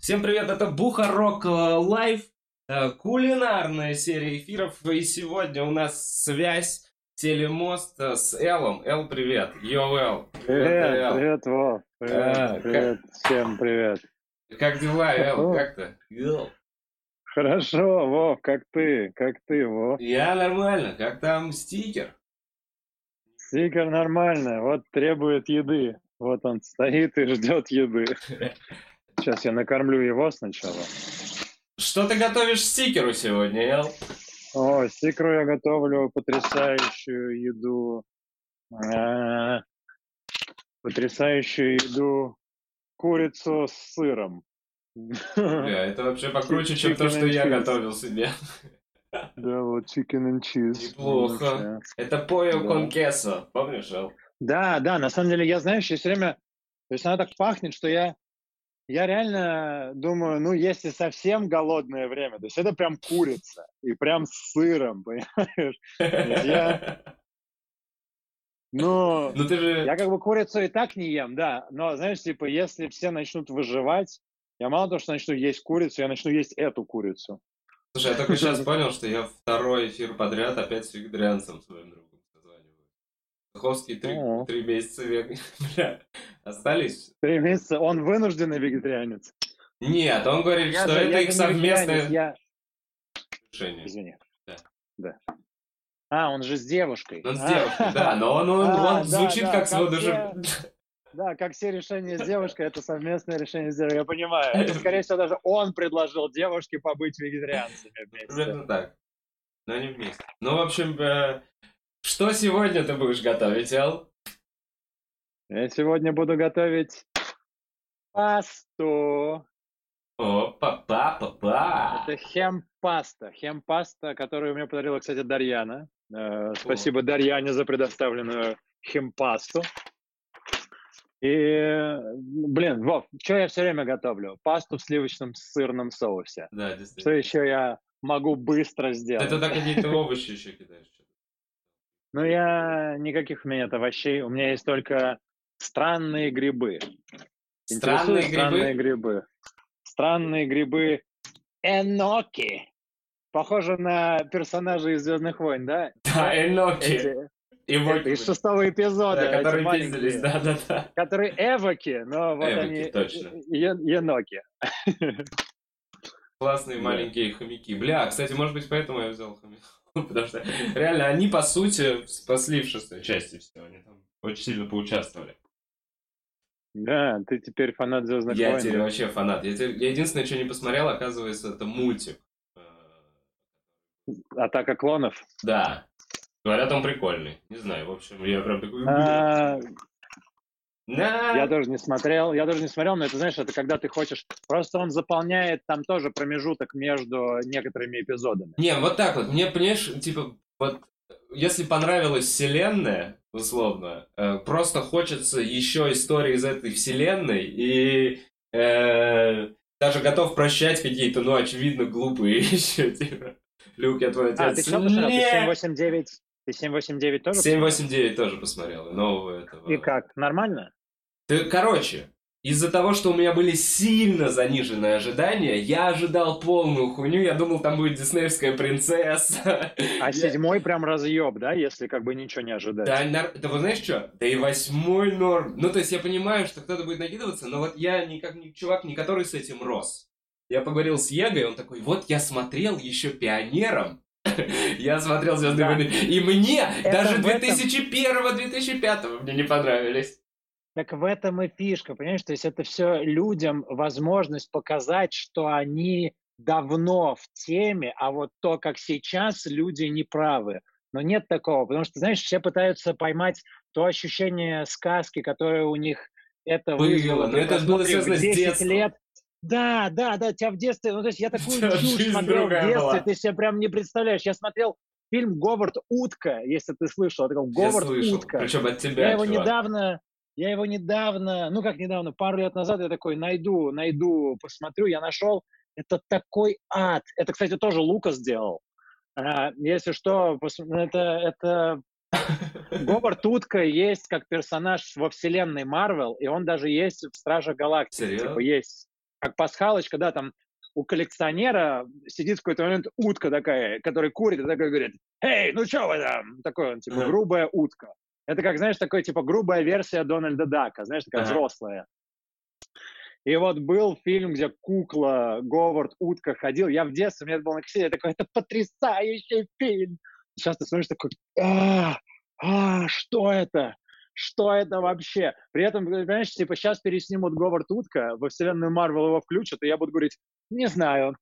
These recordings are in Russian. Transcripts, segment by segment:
Всем привет, это Бухарог э, Live, э, кулинарная серия эфиров, и сегодня у нас связь, телемост э, с Элом. Эл, привет. Yo, Эл. Привет, привет, Вов. Привет, А, привет, всем привет. Как дела, Эл? Как ты? Хорошо, Вов, как ты? Как ты, Вов? Я нормально. Как там стикер? Стикер нормально, вот требует еды. Вот он стоит и ждет еды. Сейчас я накормлю его сначала. Что ты готовишь стикеру сегодня, Эл? О, стикеру я готовлю потрясающую еду. А, Потрясающую еду. Курицу с сыром. Бля, это вообще покруче, чем то, что я готовил себе. Да, вот chicken and cheese. Неплохо. Это поё Да. кон queso. Помнишь, Эл? Да, да, на самом деле, я, знаешь, я все время, то есть она так пахнет, что я, я реально думаю, ну, если совсем голодное время, то есть это прям курица, и прям с сыром, понимаешь? Я- Ну, Ну ты же... я как бы курицу и так не ем, да, но, знаешь, типа, если все начнут выживать, я мало того, что начну есть курицу, я начну есть эту курицу. Слушай, я только сейчас понял, что я второй эфир подряд опять с вегетарианцем своим другом созваниваю. Саховский три, О. три месяца вег... Бля, остались? Три месяца, он вынужденный вегетарианец. Нет, он говорит, Я что же- это их совместное я- решение. Извини. Да. Да. А, он же с девушкой. Он с А. девушкой, да, но он, он, А, он да, звучит да, как как свой даже... Да, как все решения с девушкой, это совместное решение с девушкой, я понимаю. Это, скорее всего, даже он предложил девушке побыть вегетарианцами вместе. Примерно так. Но не вместе. Ну, в общем, э, что сегодня ты будешь готовить, Эл? Я сегодня буду готовить пасту. О, папа, папа. Это хем-паста. Хем-паста, которую мне подарила, кстати, Дарьяна. Э, Спасибо Дарьяне за предоставленную хем-пасту. И, блин, Вов, что я все время готовлю? Пасту в сливочном сырном соусе. Да, Что действительно. еще я могу быстро сделать? Это так какие-то овощи еще кидаешь. Ну, я никаких у меня нет овощей. У меня есть только странные грибы. Странные Интересуют Странные грибы? грибы. Странные грибы Эноки. Похоже на персонажей из Звездных войн, да? Да, эноки. Эти- И это воки. из шестого эпизода. Да, которые пиздились, да-да-да. Которые эвоки, но вот Эвоки, они точно. е- еноки. Классные Да. маленькие хомяки. Бля, кстати, может быть, поэтому я взял хомяков. Потому что реально они, по сути, спасли в шестой части все. Они там очень сильно поучаствовали. Да, ты теперь фанат Звездных Я войн. теперь да? вообще фанат. Я, теперь- я единственное, что не посмотрел, оказывается, это мультик. Э, Атака клонов. Да. Говорят, он прикольный. Не знаю, в общем, я прям такой... А! Я тоже не смотрел, я тоже не смотрел, но это, знаешь, это когда ты хочешь... Просто он заполняет там тоже промежуток между некоторыми эпизодами. Не, вот так вот. Мне, понимаешь, типа, вот, если понравилась вселенная, условно, э, просто хочется еще истории из этой вселенной, и э, даже готов прощать какие-то, ну, очевидно, глупые еще, типа, Люк, я твой А, отец. ты что посмотрел? Ты Нет! 789? Ты 789 тоже? посмотрел? 789 тоже посмотрел, нового этого. И как? Нормально? Ты, короче, из-за того, что у меня были сильно заниженные ожидания, я ожидал полную хуйню, я думал, там будет диснеевская принцесса. А седьмой прям разъеб, да, если как бы ничего не ожидать? Да, нар- да вы знаешь что? Да и восьмой норм. Ну, то есть я понимаю, что кто-то будет накидываться, но вот я не как не чувак, не который с этим рос. Я поговорил с Егой, он такой, вот я смотрел еще пионером. Я смотрел Звездные Да. войны, и мне Это даже в этом- 2001-2005 мне не понравились. Так в этом и фишка, понимаешь? То есть это все людям возможность показать, что они давно в теме, а вот то, как сейчас, люди неправы. Но нет такого, потому что, знаешь, все пытаются поймать то ощущение сказки, которое у них это Было, вызвало. но при это было связано с 10 детством. лет. Да, да, да, тебя в детстве, ну то есть я такую чушь смотрел в детстве, была. ты себе прям не представляешь. Я смотрел фильм «Говард Утка», если ты слышал, это Я «Говард слышал, Утка». причем от тебя, Я его чувак. недавно, я его недавно, ну как недавно, пару лет назад я такой найду, найду, посмотрю, я нашел. Это такой ад. Это, кстати, тоже Лука сделал. А, если что, пос- это, это Говард Утка есть как персонаж во вселенной Марвел, и он даже есть в Страже Галактики. Серьезно? Типа есть как пасхалочка, да, там у коллекционера сидит в какой-то момент утка такая, которая курит, и такой говорит, «Эй, ну что вы там?» Такой он, типа, грубая утка. Это как, знаешь, такой, типа, грубая версия Дональда Дака, знаешь, такая Ага. взрослая. И вот был фильм, где кукла Говард Утка ходил. Я в детстве, у меня это было на кассете, я такой, это потрясающий фильм. Сейчас ты смотришь такой, а, а, что это? Что это вообще? При этом, понимаешь, типа сейчас переснимут Говард Утка, во вселенную Марвел его включат, и я буду говорить, не знаю,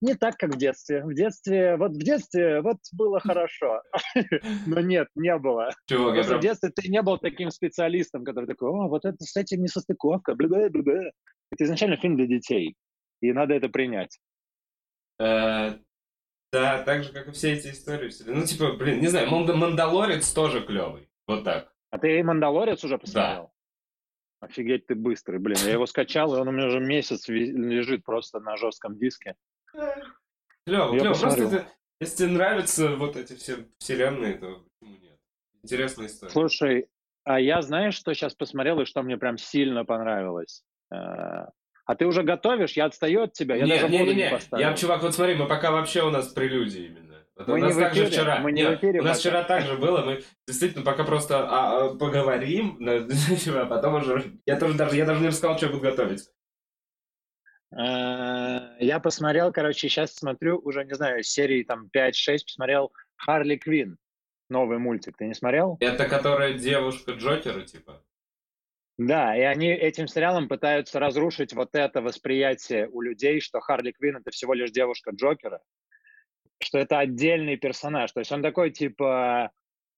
не так, как в детстве. В детстве, вот в детстве, вот было хорошо. Но нет, не было. Чувак, прям... в детстве ты не был таким специалистом, который такой, о, вот это с этим несостыковка, бля-бля-бля. Это изначально фильм для детей, и надо это принять. Э, Да, так же, как и все эти истории. Ну, типа, блин, не знаю, Манда- Мандалорец тоже клевый. Вот так. А ты «Мандалорец» уже посмотрел? Офигеть, ты быстрый, блин. Я его скачал, и он у меня уже месяц лежит просто на жестком диске. Клево, клево. Просто это- если тебе нравятся вот эти все вселенные, то почему нет? Интересная история. Слушай, а я знаешь, что сейчас посмотрел, и что мне прям сильно понравилось? Э, А ты уже готовишь? Я отстаю от тебя? Я не, даже не, не, не не. поставил. Я, чувак, вот смотри, мы пока вообще у нас прелюдия именно. Вот Мы у нас не в так же эфире, вчера. мы не Нет, в эфире у нас вчера так же было. Мы действительно пока просто а, а, поговорим, а потом уже. Я тоже даже, я даже не рассказал, что я буду готовить. Э, Я посмотрел, короче, сейчас смотрю, уже, не знаю, серии там 5-6 посмотрел Харли Квин, новый мультик. Ты не смотрел? Это которая девушка Джокера, типа. Да, и они этим сериалом пытаются разрушить вот это восприятие у людей, что Харли Квин это всего лишь девушка Джокера, что это отдельный персонаж. То есть он такой, типа,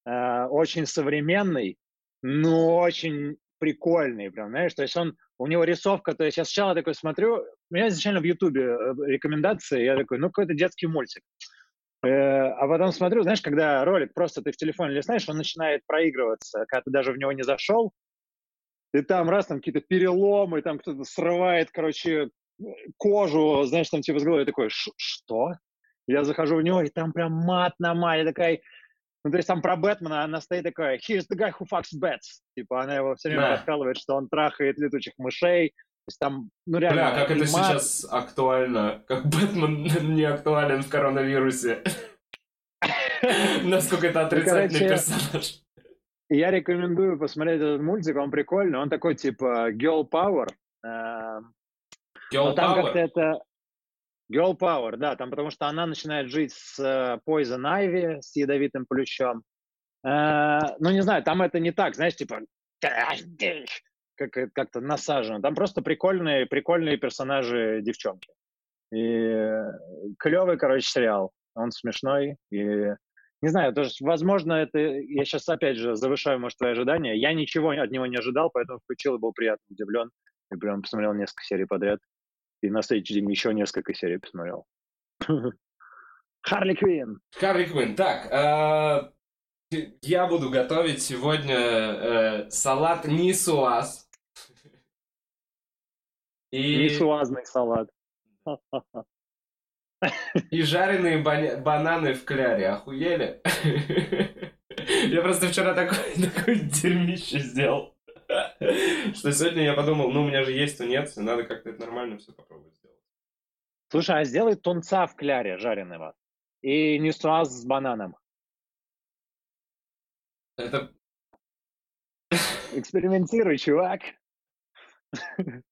э, очень современный, но очень прикольный, прям, знаешь, то есть он, у него рисовка, то есть я сначала такой смотрю, у меня изначально в Ютубе э, рекомендации, я такой, ну, какой-то детский мультик. Э, А потом смотрю, знаешь, когда ролик просто ты в телефоне листаешь, он начинает проигрываться, когда ты даже в него не зашел, и там раз, там какие-то переломы, там кто-то срывает, короче, кожу, знаешь, там типа с головы, такой, «Ш- что? Я захожу в него, и там прям мат на мат, я такая, ну, то есть там про Бэтмена она стоит такая, here's the guy who fucks bats. Типа она его все время Да. раскалывает, что он трахает летучих мышей. То есть там, ну реально, Бля, как это мат, сейчас актуально. Как Бэтмен не актуален в коронавирусе. Насколько это отрицательный короче, персонаж. Я рекомендую посмотреть этот мультик, он прикольный, он такой типа girl power. э, Girl Но там как-то это... Girl Power, да, там потому что она начинает жить с э, Poison Ivy, с ядовитым плющом. Э, ну, не знаю, там это не так, знаешь, типа как, э, как-то насажено. Там просто прикольные, прикольные персонажи девчонки. И клевый, короче, сериал. Он смешной. И не знаю, то есть, возможно, это... Я сейчас, опять же, завышаю, может, твои ожидания. Я ничего от него не ожидал, поэтому включил и был приятно удивлен. И прям посмотрел несколько серий подряд. И на следующий день еще несколько серий посмотрел. Харли Квин. Харли Квинн. Так, а, я буду готовить сегодня э, салат нисуаз. И, Несуазный салат. и жареные бананы в кляре. Охуели? Я просто вчера такой, такой дерьмище сделал. Что сегодня я подумал, ну у меня же есть тунец, надо как-то это нормально все попробовать сделать. Слушай, а сделай тунца в кляре жареного. И несуаз с бананом. Это Экспериментируй, чувак.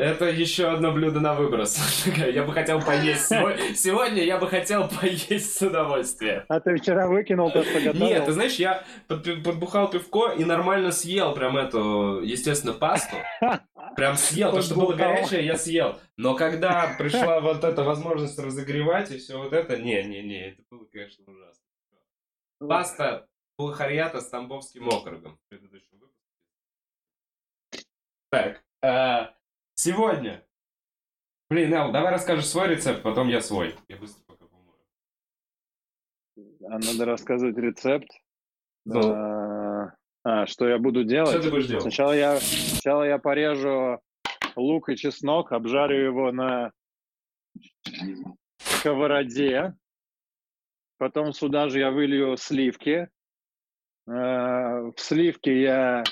Это еще одно блюдо на выброс. Я бы хотел поесть сегодня. Я бы хотел поесть с удовольствием. А ты вчера выкинул то, что готовил? Нет, ты знаешь, я под- подбухал пивко и нормально съел прям эту, естественно, пасту. Прям съел. То, что было горячее, я съел. Но когда пришла вот эта возможность разогревать и все вот это, не-не-не, это было, конечно, ужасно. Паста Булхарьята с Тамбовским округом в предыдущем выпуске. Так, а, сегодня. Блин, Эл, давай расскажешь свой рецепт, потом я свой. Я быстро пока помою. А надо рассказывать рецепт. Ну. А, а, что я буду делать? Что ты будешь делать? Сначала я, сначала я порежу лук и чеснок, обжарю его на сковороде. Потом сюда же я вылью сливки. в сливки я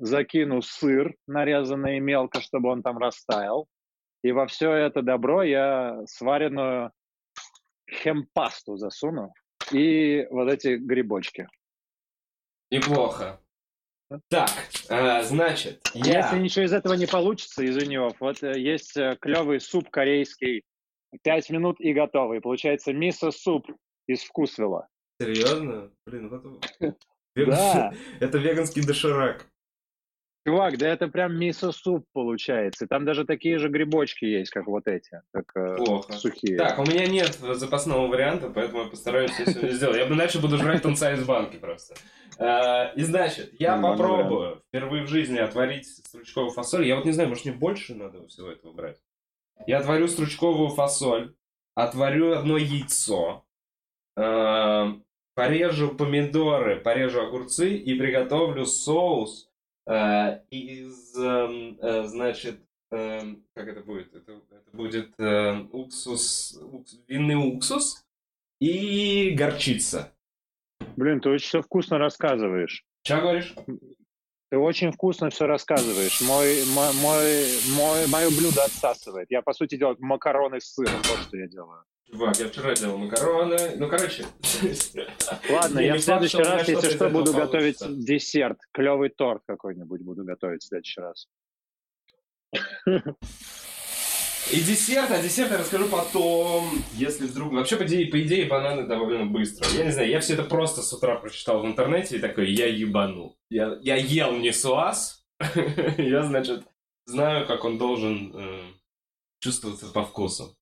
закину сыр, нарезанный мелко, чтобы он там растаял. И во все это добро я сваренную хемпасту засуну и вот эти грибочки. Неплохо. Так, э, значит, я... Если ничего из этого не получится, извини, вот э, есть э, клевый суп корейский, пять минут и готовый. Получается мисо-суп из вкусвела. Серьезно? Блин, вот это... Да. Это веганский доширак. Чувак, да это прям мисо-суп получается. Там даже такие же грибочки есть, как вот эти, как э, Плохо. сухие. Так, у меня нет запасного варианта, поэтому я постараюсь все сегодня сделать. Я бы иначе буду жрать тунца из банки просто. А, и значит, я попробую впервые в жизни отварить стручковую фасоль. Я вот не знаю, может мне больше надо всего этого брать. Я отварю стручковую фасоль, отварю одно яйцо, порежу помидоры, порежу огурцы и приготовлю соус Э, из, эм, э, значит, эм, как это будет? Это, это будет э, уксус, уксус, винный уксус и горчица. Блин, ты очень все вкусно рассказываешь. Что говоришь? Ты очень вкусно все рассказываешь. Мой, мой, мой, мой, мое блюдо отсасывает. Я, по сути, делаю макароны с сыром. Вот что я делаю. Чувак, я вчера делал макароны. Ну, короче. Ладно, я в следующий раз, если что, буду готовить десерт. Клевый торт какой-нибудь буду готовить в следующий раз. И десерт, а десерт я расскажу потом, если вдруг... Вообще, по идее, по идее, бананы довольно быстро. Я не знаю, я все это просто с утра прочитал в интернете и такой, я ебанул. Я, я ел не суаз, я, значит, знаю, как он должен э, чувствоваться по вкусу.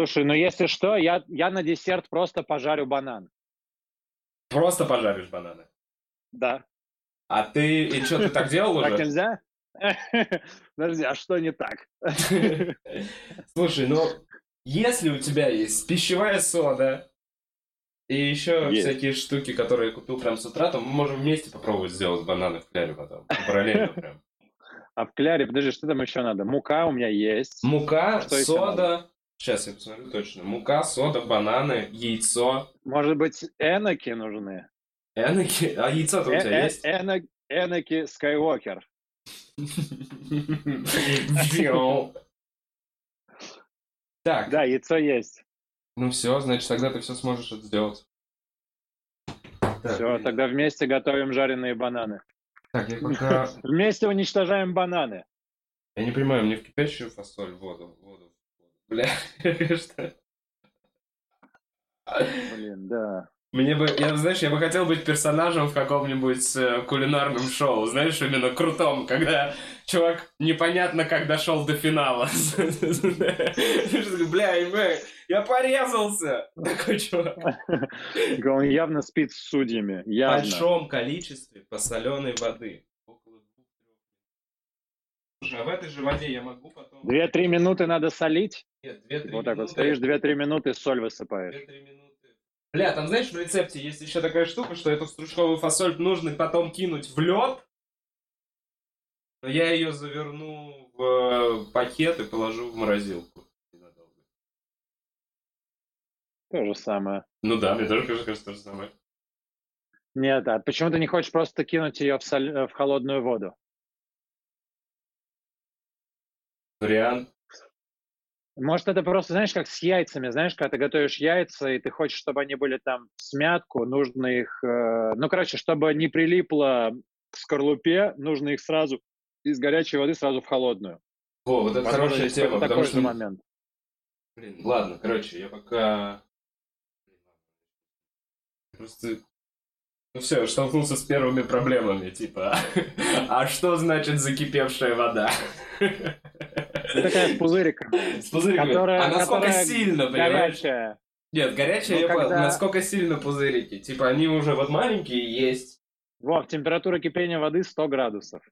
Слушай, ну если что, я, я на десерт просто пожарю банан. Просто пожаришь бананы? Да. А ты, и что, ты так делал уже? Так нельзя? Подожди, а что не так? Слушай, ну, если у тебя есть пищевая сода и еще есть. всякие штуки, которые я купил прям с утра, то мы можем вместе попробовать сделать бананы в кляре потом. Параллельно прям. А в кляре, подожди, что там еще надо? Мука у меня есть. Мука, что сода, Сейчас я посмотрю точно. Мука, сода, бананы, яйцо. Может быть, эноки нужны? Эноки? А яйцо-то у тебя есть? Эноки Скайуокер. Так. Да, яйцо есть. Ну все, значит, тогда ты все сможешь это сделать. Все, тогда вместе готовим жареные бананы. Так, я пока... Вместе уничтожаем бананы. Я не понимаю, мне в кипящую фасоль воду, воду Бля, что? Блин, да. Мне бы, я, знаешь, я бы хотел быть персонажем в каком-нибудь э, кулинарном шоу, знаешь, именно крутом, когда чувак непонятно как дошел до финала. Бля, я порезался! Такой чувак. Он явно спит с судьями. В большом количестве посоленой воды. Слушай, а в этой же воде я могу потом... Две-три минуты надо солить? Нет, две-три Вот так минуты... вот стоишь, две-три минуты, соль высыпаешь. Две-три минуты. Бля, там знаешь, в рецепте есть еще такая штука, что эту стручковую фасоль нужно потом кинуть в лед, но я ее заверну в э, пакет и положу в морозилку. То же самое. Ну да, мне тоже кажется то же самое. Нет, а почему ты не хочешь просто кинуть ее в, соль... в холодную воду? Вариант. Может, это просто, знаешь, как с яйцами, знаешь, когда ты готовишь яйца, и ты хочешь, чтобы они были там в смятку, нужно их, э, ну, короче, чтобы не прилипло к скорлупе, нужно их сразу из горячей воды сразу в холодную. О, вот это Возможно, хорошая тема, такой что... момент. Блин, ладно, короче, я пока... Просто ну все, столкнулся с первыми проблемами, типа, а что значит закипевшая вода? Такая с пузыриками. С пузыриками. Которая, а насколько которая сильно, понимаешь? Горячая. Нет, горячая, ну, я когда... понял, насколько сильно пузырики. Типа они уже вот маленькие есть. Вов, температура кипения воды 100 градусов.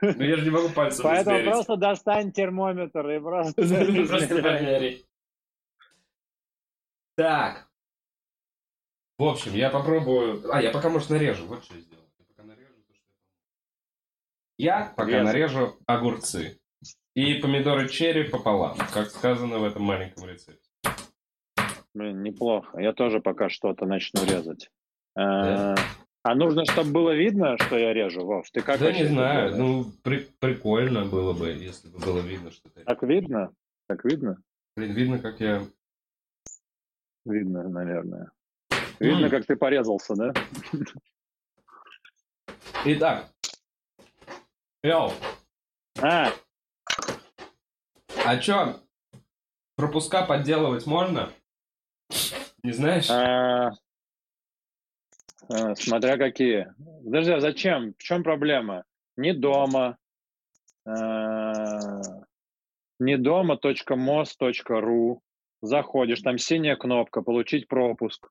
Ну я же не могу пальцем Поэтому измерить. просто достань термометр и просто... Просто помери. Так, в общем, я попробую... А, я пока, может, нарежу. Вот что я сделаю. Я пока нарежу то, что я Я пока нарежу огурцы. И помидоры черри пополам, как сказано в этом маленьком рецепте. Блин, неплохо. Я тоже пока что-то начну резать. Да. А нужно, чтобы было видно, что я режу, Вов? Ты как Да не знаю, ну при, прикольно было бы, если бы было видно, что ты... Так видно? Так видно? Блин, видно, как я... Видно, наверное. Видно, mm. как ты порезался, да? Итак. Йоу. А. А чё, пропуска подделывать можно? Не знаешь? А, а, смотря какие. Подожди, а зачем? В чем проблема? Не дома. А, не дома. .mos.ru. Заходишь, там синяя кнопка, получить пропуск.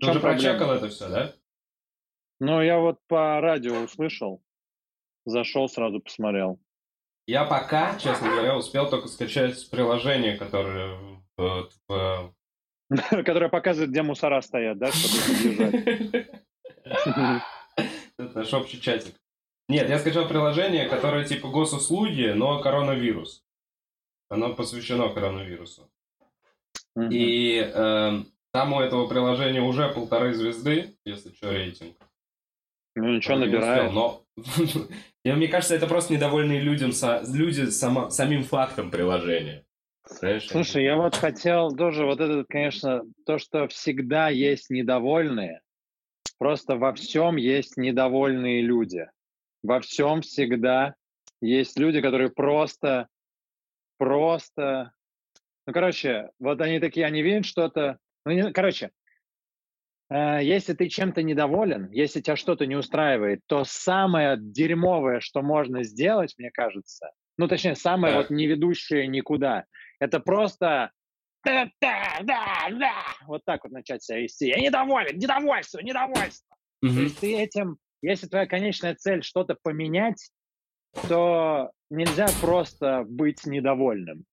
Ты уже прочекал это все, да? Ну, я вот по радио услышал. Зашел, сразу посмотрел. Я пока, честно говоря, успел только скачать приложение, которое в Которая показывает, где мусора стоят, да, чтобы Это наш общий чатик. Нет, я скачал приложение, которое типа госуслуги, но коронавирус. Оно посвящено коронавирусу. И э, там у этого приложения уже полторы звезды, если что, рейтинг. Ну ничего, набирает. Но мне кажется, это просто недовольные людям, люди самим фактом приложения. Слушай, я вот хотел тоже вот это, конечно, то, что всегда есть недовольные, просто во всем есть недовольные люди. Во всем всегда есть люди, которые просто, просто, ну, короче, вот они такие, они видят что-то, ну, не, короче, если ты чем-то недоволен, если тебя что-то не устраивает, то самое дерьмовое, что можно сделать, мне кажется, ну, точнее, самое да. вот не ведущее никуда, это просто да, да, да, да, вот так вот начать себя вести. Я недоволен, недовольство, недовольство. Mm-hmm. То есть ты этим, если твоя конечная цель что-то поменять, то нельзя просто быть недовольным.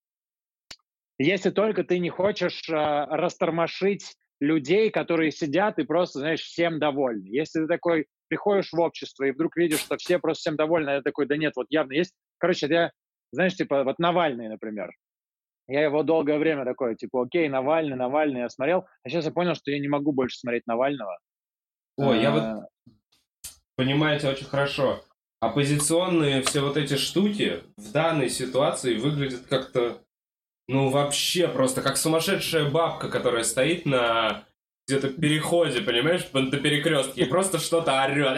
Если только ты не хочешь э, растормошить людей, которые сидят и просто, знаешь, всем довольны. Если ты такой приходишь в общество и вдруг видишь, что все просто всем довольны, а я такой, да нет, вот явно есть. Короче, я, знаешь, типа вот Навальный, например. Я его долгое время такой, типа, окей, Навальный, Навальный, я смотрел. А сейчас я понял, что я не могу больше смотреть Навального. Ой, я вот а. понимаете очень хорошо. Оппозиционные все вот эти штуки в данной ситуации выглядят как-то, ну, вообще просто как сумасшедшая бабка, которая стоит на где-то переходе, понимаешь, на перекрестке, и просто что-то орет.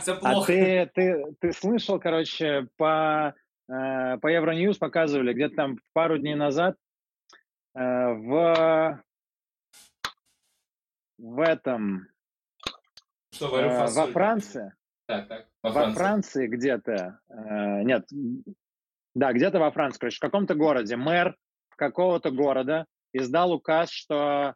Все а плохо. А ты, ты, ты слышал, короче, по Э, по Евроньюз показывали где-то там пару дней назад э, в, в этом, Что, в э, во Франции, так, так, во, во Франции, Франции где-то, нет, да, где-то во Франции, короче, в каком-то городе мэр какого-то города издал указ, что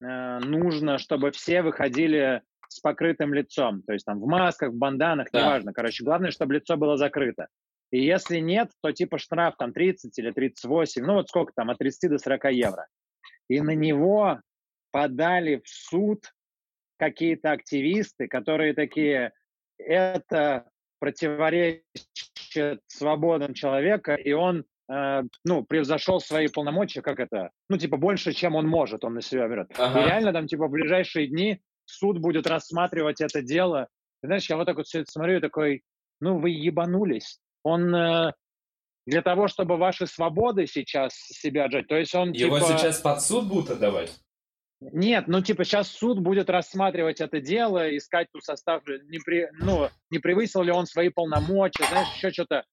нужно, чтобы все выходили с покрытым лицом, то есть там в масках, в банданах, да. неважно, короче, главное, чтобы лицо было закрыто. И если нет, то типа штраф там 30 или 38, ну вот сколько там, от 30 до 40 евро. И на него подали в суд какие-то активисты, которые такие, это противоречит свободам человека, и он, э, ну, превзошел свои полномочия, как это, ну, типа, больше, чем он может, он на себя берет. Ага. И реально там, типа, в ближайшие дни суд будет рассматривать это дело. Ты знаешь, я вот так вот все это смотрю и такой, ну, вы ебанулись он э, для того, чтобы ваши свободы сейчас себя отжать, то есть он Его типа... сейчас под суд будут отдавать? Нет, ну типа сейчас суд будет рассматривать это дело, искать тут состав, не, при, ну, не превысил ли он свои полномочия, знаешь, еще что-то.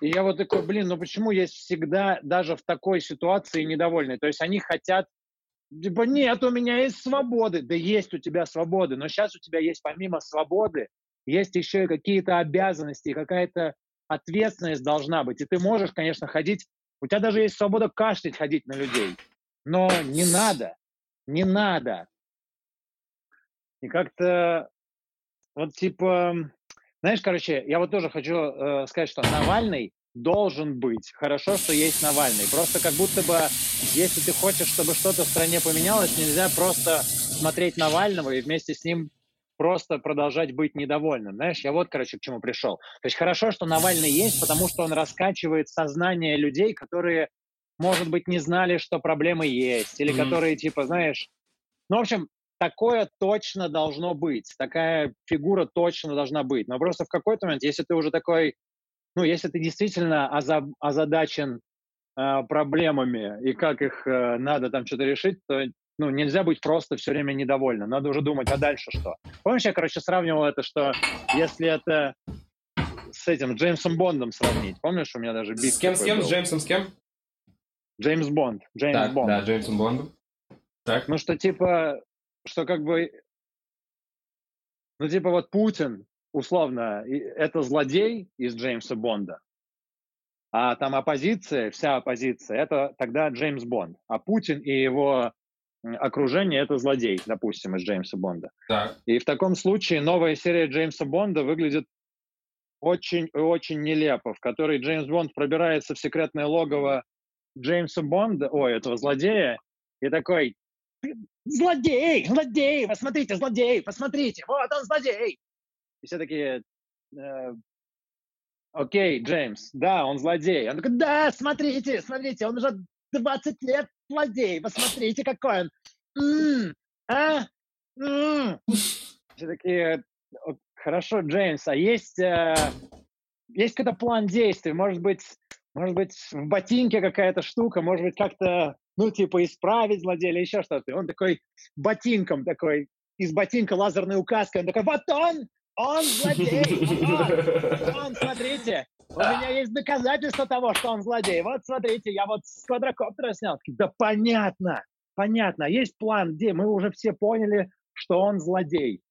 И я вот такой, блин, ну почему есть всегда даже в такой ситуации недовольны? То есть они хотят, типа, нет, у меня есть свободы. Да есть у тебя свободы, но сейчас у тебя есть помимо свободы, есть еще и какие-то обязанности, какая-то ответственность должна быть. И ты можешь, конечно, ходить, у тебя даже есть свобода кашлять, ходить на людей. Но не надо, не надо. И как-то вот типа, знаешь, короче, я вот тоже хочу э, сказать, что Навальный должен быть. Хорошо, что есть Навальный. Просто как будто бы, если ты хочешь, чтобы что-то в стране поменялось, нельзя просто смотреть Навального и вместе с ним просто продолжать быть недовольным. Знаешь, я вот, короче, к чему пришел. То есть хорошо, что Навальный есть, потому что он раскачивает сознание людей, которые, может быть, не знали, что проблемы есть, или mm-hmm. которые, типа, знаешь... Ну, в общем, такое точно должно быть, такая фигура точно должна быть. Но просто в какой-то момент, если ты уже такой, ну, если ты действительно озадачен э, проблемами и как их э, надо там что-то решить, то ну, нельзя быть просто все время недовольным. Надо уже думать, а дальше что? Помнишь, я, короче, сравнивал это, что если это с этим Джеймсом Бондом сравнить. Помнишь, у меня даже бит С кем, с кем? Был. С Джеймсом, с кем? Джеймс Бонд. Джеймс так, Бонд. Да, Джеймсом Бондом. Так. Ну, что типа, что как бы, ну, типа вот Путин, условно, это злодей из Джеймса Бонда, а там оппозиция, вся оппозиция, это тогда Джеймс Бонд. А Путин и его окружение — это злодей, допустим, из Джеймса Бонда. Так. И в таком случае новая серия Джеймса Бонда выглядит очень-очень нелепо, в которой Джеймс Бонд пробирается в секретное логово Джеймса Бонда, ой, этого злодея, и такой, злодей, злодей, посмотрите, злодей, посмотрите, вот он злодей. И все такие, э, окей, Джеймс, да, он злодей. Он такой, да, смотрите, смотрите, он уже 20 лет злодей, посмотрите, какой он. А? Все такие, хорошо, Джеймс, а есть, э, есть какой-то план действий? Может быть, может быть, в ботинке какая-то штука, может быть, как-то, ну, типа, исправить злодея или еще что-то. он такой ботинком такой, из ботинка лазерной указкой, он такой, вот он, он злодей, он, он, смотрите, у меня есть доказательства того, что он злодей. Вот, смотрите, я вот с квадрокоптера снял. Да понятно, понятно. Есть план, где мы уже все поняли, что он злодей.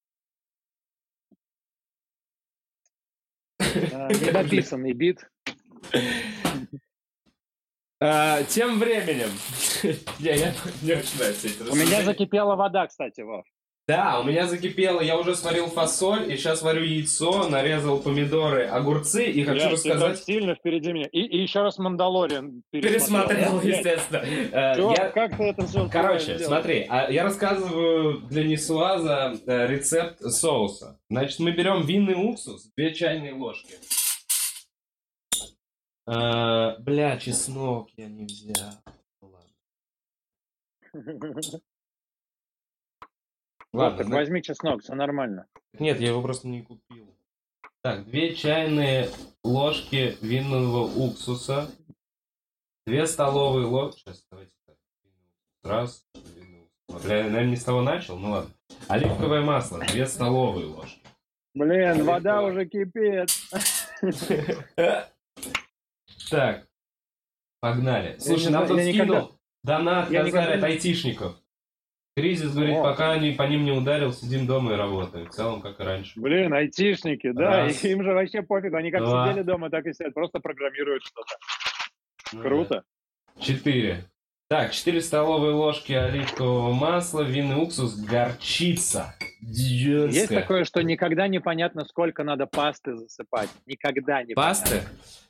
А, недописанный бит. А, тем временем, я, я не очень нравится У меня закипела вода, кстати, Вов. Да, у меня закипело, я уже сварил фасоль, и сейчас варю яйцо, нарезал помидоры, огурцы, и хочу Бля, рассказать... Ты сильно впереди меня. И, и еще раз Мандалориан пересмотрел. Пересмотрел, естественно. Э, Чё, я... Как ты это все Короче, смотри, а я рассказываю для Несуаза э, рецепт соуса. Значит, мы берем винный уксус, две чайные ложки. А, бля, чеснок я не взял. Ладно, так возьми чеснок, все нормально. Нет, я его просто не купил. Так, две чайные ложки винного уксуса. Две столовые ложки. Сейчас, давайте так. Раз, Бля, я, наверное, не с того начал, ну ладно. Оливковое масло, две столовые ложки. Блин, вода уже кипит. Так, погнали. Слушай, нам тут скинул донат Казарь от айтишников. Кризис, говорит, О. пока они по ним не ударил, сидим дома и работаем. В целом, как и раньше. Блин, айтишники, да, Раз. им же вообще пофиг. Они как Два. сидели дома, так и сидят, просто программируют что-то. Ну, Круто. Да. Четыре. Так, четыре столовые ложки оливкового масла, винный уксус, горчица. Дьёнская. Есть такое, что никогда непонятно, сколько надо пасты засыпать. Никогда не Пасты?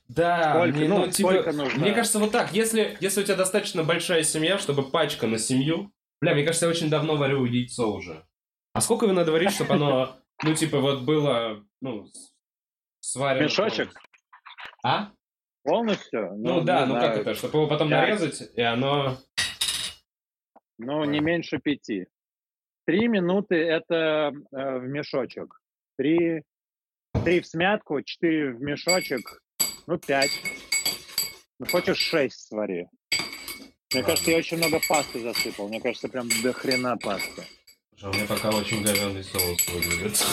Да, сколько, мне, ну, ну, типа, нужно? Мне кажется, вот так. Если, если у тебя достаточно большая семья, чтобы пачка на семью, Бля, мне кажется, я очень давно варю яйцо уже. А сколько его надо варить, чтобы оно, ну, типа, вот было, ну, сварено? Мешочек? А? Полностью? Ну, ну да, ну знаю. как это, чтобы его потом нарезать, и оно... Ну, не меньше пяти. Три минуты это э, в мешочек. Три, три в смятку, четыре в мешочек, ну, пять. Ну, хочешь шесть свари. Мне кажется, я очень много пасты засыпал. Мне кажется, прям до хрена пасты. У меня пока очень говенный соус выглядит.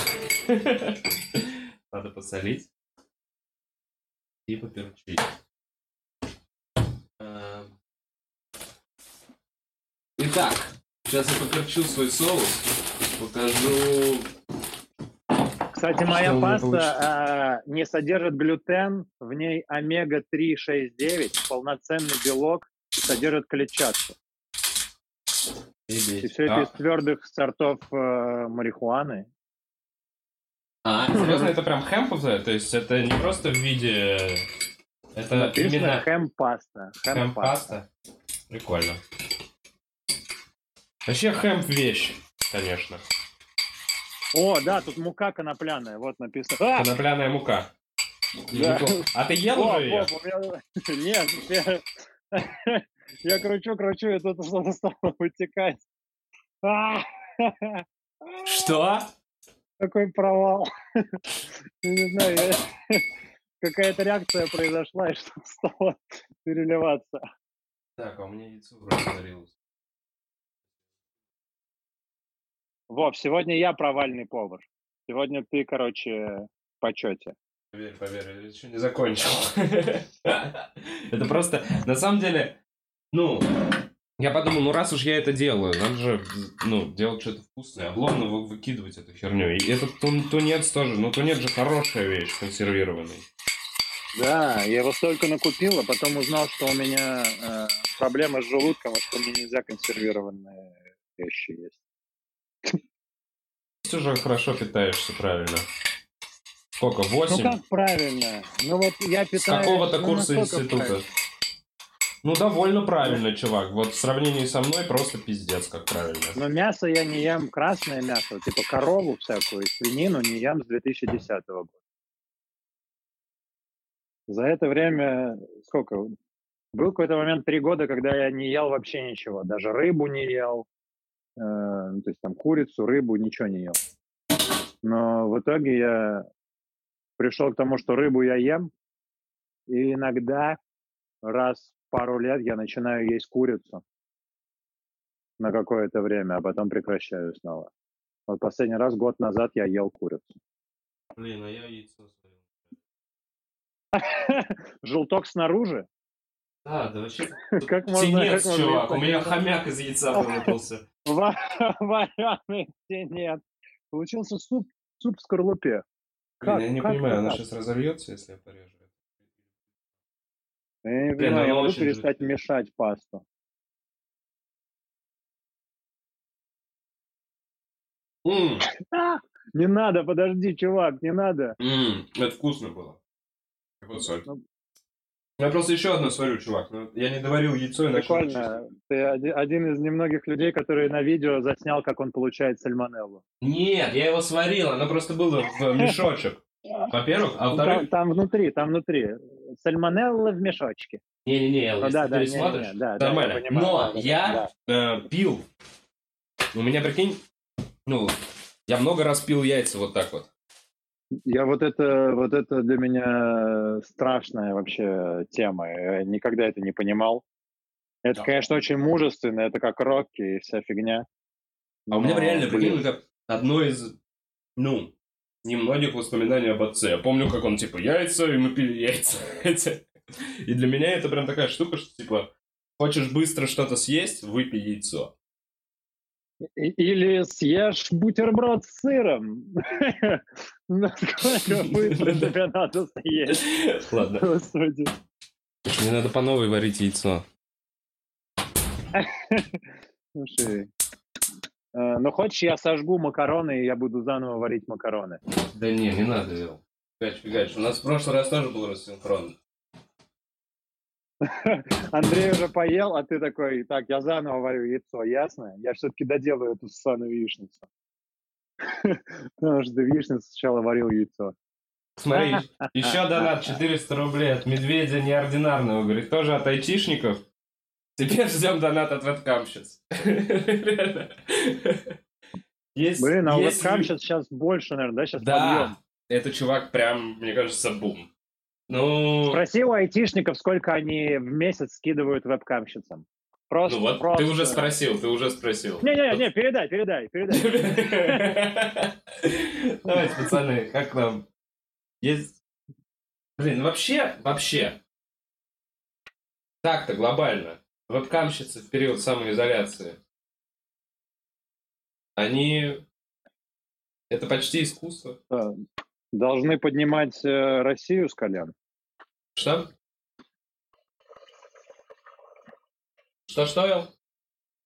Надо посолить. И поперчить. Эм. Итак, сейчас я поперчу свой соус. Покажу кстати, моя паста э, не содержит глютен, в ней омега-3,6,9, полноценный белок, содержит клетчатку. И, и все это из твердых сортов э, марихуаны. А, серьезно, это прям хэмповое? То есть это не просто в виде... Это Написано именно... хэм-паста. Хэм-паста? Прикольно. Вообще хэмп вещь, конечно. О, да, тут мука конопляная, вот написано. А! Конопляная мука. Да. А ты ел О, уже ее? Нет, я кручу, кручу, и тут что-то стало вытекать. А! Что? Какой провал. Не знаю, какая-то реакция произошла, и что-то стало переливаться. Так, а у меня яйцо разорилось. Вов, сегодня я провальный повар. Сегодня ты, короче, в почете. Поверь, поверь, я еще не закончил. Это просто, на самом деле, ну, я подумал, ну раз уж я это делаю, надо же, ну, делать что-то вкусное, обломно вы- выкидывать эту херню. И этот тун- тунец тоже, ну тунец же хорошая вещь, консервированный. Да, я его столько накупил, а потом узнал, что у меня э, проблемы с желудком, и что мне нельзя консервированные вещи есть. Уже хорошо питаешься, правильно. Сколько, Ну восемь? как правильно? Ну вот я питаюсь... С какого-то ну, курса института? правильно? Ну, довольно правильно, чувак. Вот в сравнении со мной просто пиздец, как правильно. Но мясо я не ем, красное мясо, типа корову всякую, свинину не ем с 2010 года. За это время, сколько? Был какой-то момент три года, когда я не ел вообще ничего, даже рыбу не ел, ну, то есть там курицу, рыбу, ничего не ел. Но в итоге я пришел к тому, что рыбу я ем, и иногда раз в пару лет я начинаю есть курицу на какое-то время, а потом прекращаю снова. Вот последний раз год назад я ел курицу. Блин, а я яйцо сварил. Желток снаружи? Да, да вообще Как можно, как можно чувак. У меня хомяк из яйца вылупился. Ва- Вареный нет. Получился суп, суп в скорлупе. Блин, Как- я не как понимаю, она сейчас разольется, если я порежу. Я не Блин, понимаю, я могу перестать жидкое. мешать пасту. А! Не надо, подожди, чувак, не надо. Это вкусно было. Вот соль. Ну. Я просто еще одно сварю, чувак. но Я не доварил яйцо и. Прикольно. Ты оди- один из немногих людей, который на видео заснял, как он получает сальмонеллу. Нет, я его сварил, оно просто было в мешочек. Во-первых, а Ну, Там, во-вторых... там внутри, там внутри. Сальмонелла в мешочке. Не-не-не, Ну да, ты да, не, пересмотришь, не, да, да, я нормально. понимаю, Но да, да, я э, пил. У меня, прикинь, ну, я много раз пил яйца вот так вот. Я вот это, вот это для меня страшная вообще тема. Я никогда это не понимал. Это, Да. конечно, очень мужественно, это как Рокки и вся фигня. А у меня Но, реально, прикинь, это одно из, ну, немногих воспоминаний об отце. Я помню, как он, типа, яйца, и мы пили яйца. И для меня это прям такая штука, что, типа, хочешь быстро что-то съесть, выпей яйцо. Или съешь бутерброд с сыром. Насколько быстро тебе надо съесть. Ладно. Господи. Мне надо по новой варить яйцо. Слушай, э, ну хочешь, я сожгу макароны, и я буду заново варить макароны. Да не, не надо, Вил. Фигач, фигач. У нас в прошлый раз тоже был рассинхрон. Андрей уже поел, а ты такой, так, я заново варю яйцо, ясно? Я все-таки доделаю эту ссаную яичницу. Потому что яичницу сначала варил яйцо. Смотри, еще донат 400 рублей от Медведя Неординарного. Говорит, тоже от айтишников. Теперь ждем донат от вебкамщиц. Реально. Есть, Блин, а у есть вебкам лю- сейчас, сейчас больше, наверное, да? Сейчас Да, это чувак прям, мне кажется, бум. Ну, Спроси у айтишников, сколько они в месяц скидывают вебкамщицам. Просто, ну вот, просто... ты уже спросил, ты уже спросил. Не-не-не, передай, передай, передай. Давайте, пацаны, как нам? Есть... Блин, вообще, вообще, так-то глобально, вебкамщицы в период самоизоляции, они... Это почти искусство. Должны поднимать э, Россию с колен. Что? Что-что, Эл?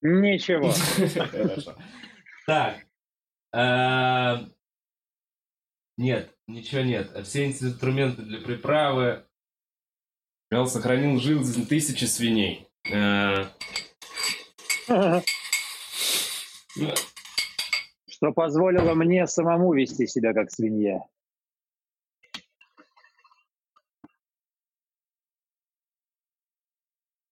Ничего. Хорошо. Так. А, Нет, ничего нет. А Все инструменты для приправы. Эл сохранил жизнь тысячи свиней. Ну, Что позволило мне самому вести себя как свинья.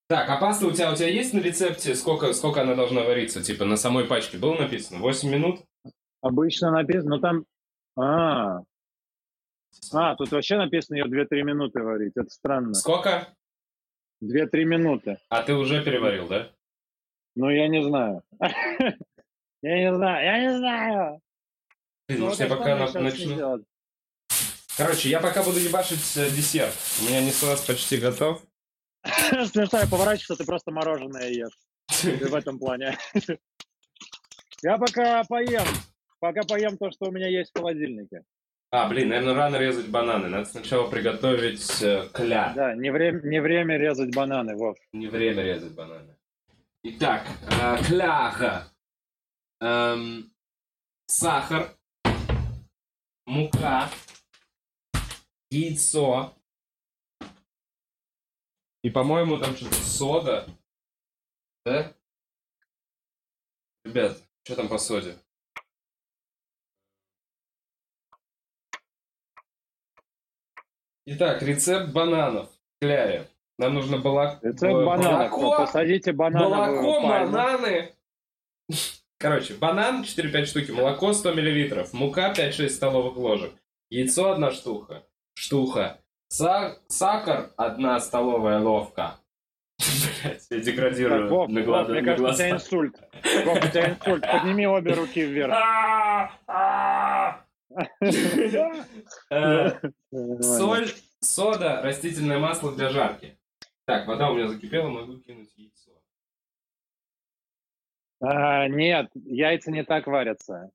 Так, а паста у тебя, у тебя есть на рецепте, сколько, сколько она должна вариться? Типа на самой пачке было написано? 8 минут? Обычно написано, ну там... А, а, тут вообще написано ее 2-3 минуты варить. Это странно. Сколько? 2-3 минуты. А ты уже переварил, да? Ну, я не знаю. Я не знаю, я не знаю. Может, я пока начну... Короче, я пока буду ебашить э, десерт. У меня несуаз почти готов. Смешно, я поворачиваться, ты просто мороженое ешь. В этом плане. Я пока поем. Пока поем то, что у меня есть в холодильнике. А, блин, наверное, рано резать бананы. Надо сначала приготовить э, кля. Да, не время, не время резать бананы, Вов. Не время резать бананы. Итак, э, кляха. Эм, сахар. Мука. Яйцо. И, по-моему, там что-то сода. Да? Ребят, что там по соде? Итак, рецепт бананов кляре. Нам нужно балак... Рецепт б- бананов. молоко, Посадите банановую молоко, бананы. Короче, банан 4-5 штуки, молоко 100 миллилитров, мука 5-6 столовых ложек, яйцо одна штука, штуха, Са- сахар одна столовая ложка. Блять, я Так, деградирую Вов, на Вов, глаза. мне на кажется, у тебя глаза. инсульт. Вов, у тебя инсульт. Подними обе руки вверх. А, а. Соль, сода, растительное масло для жарки. Так, вода у меня закипела, могу кинуть яйцо. А, Нет, яйца не так варятся.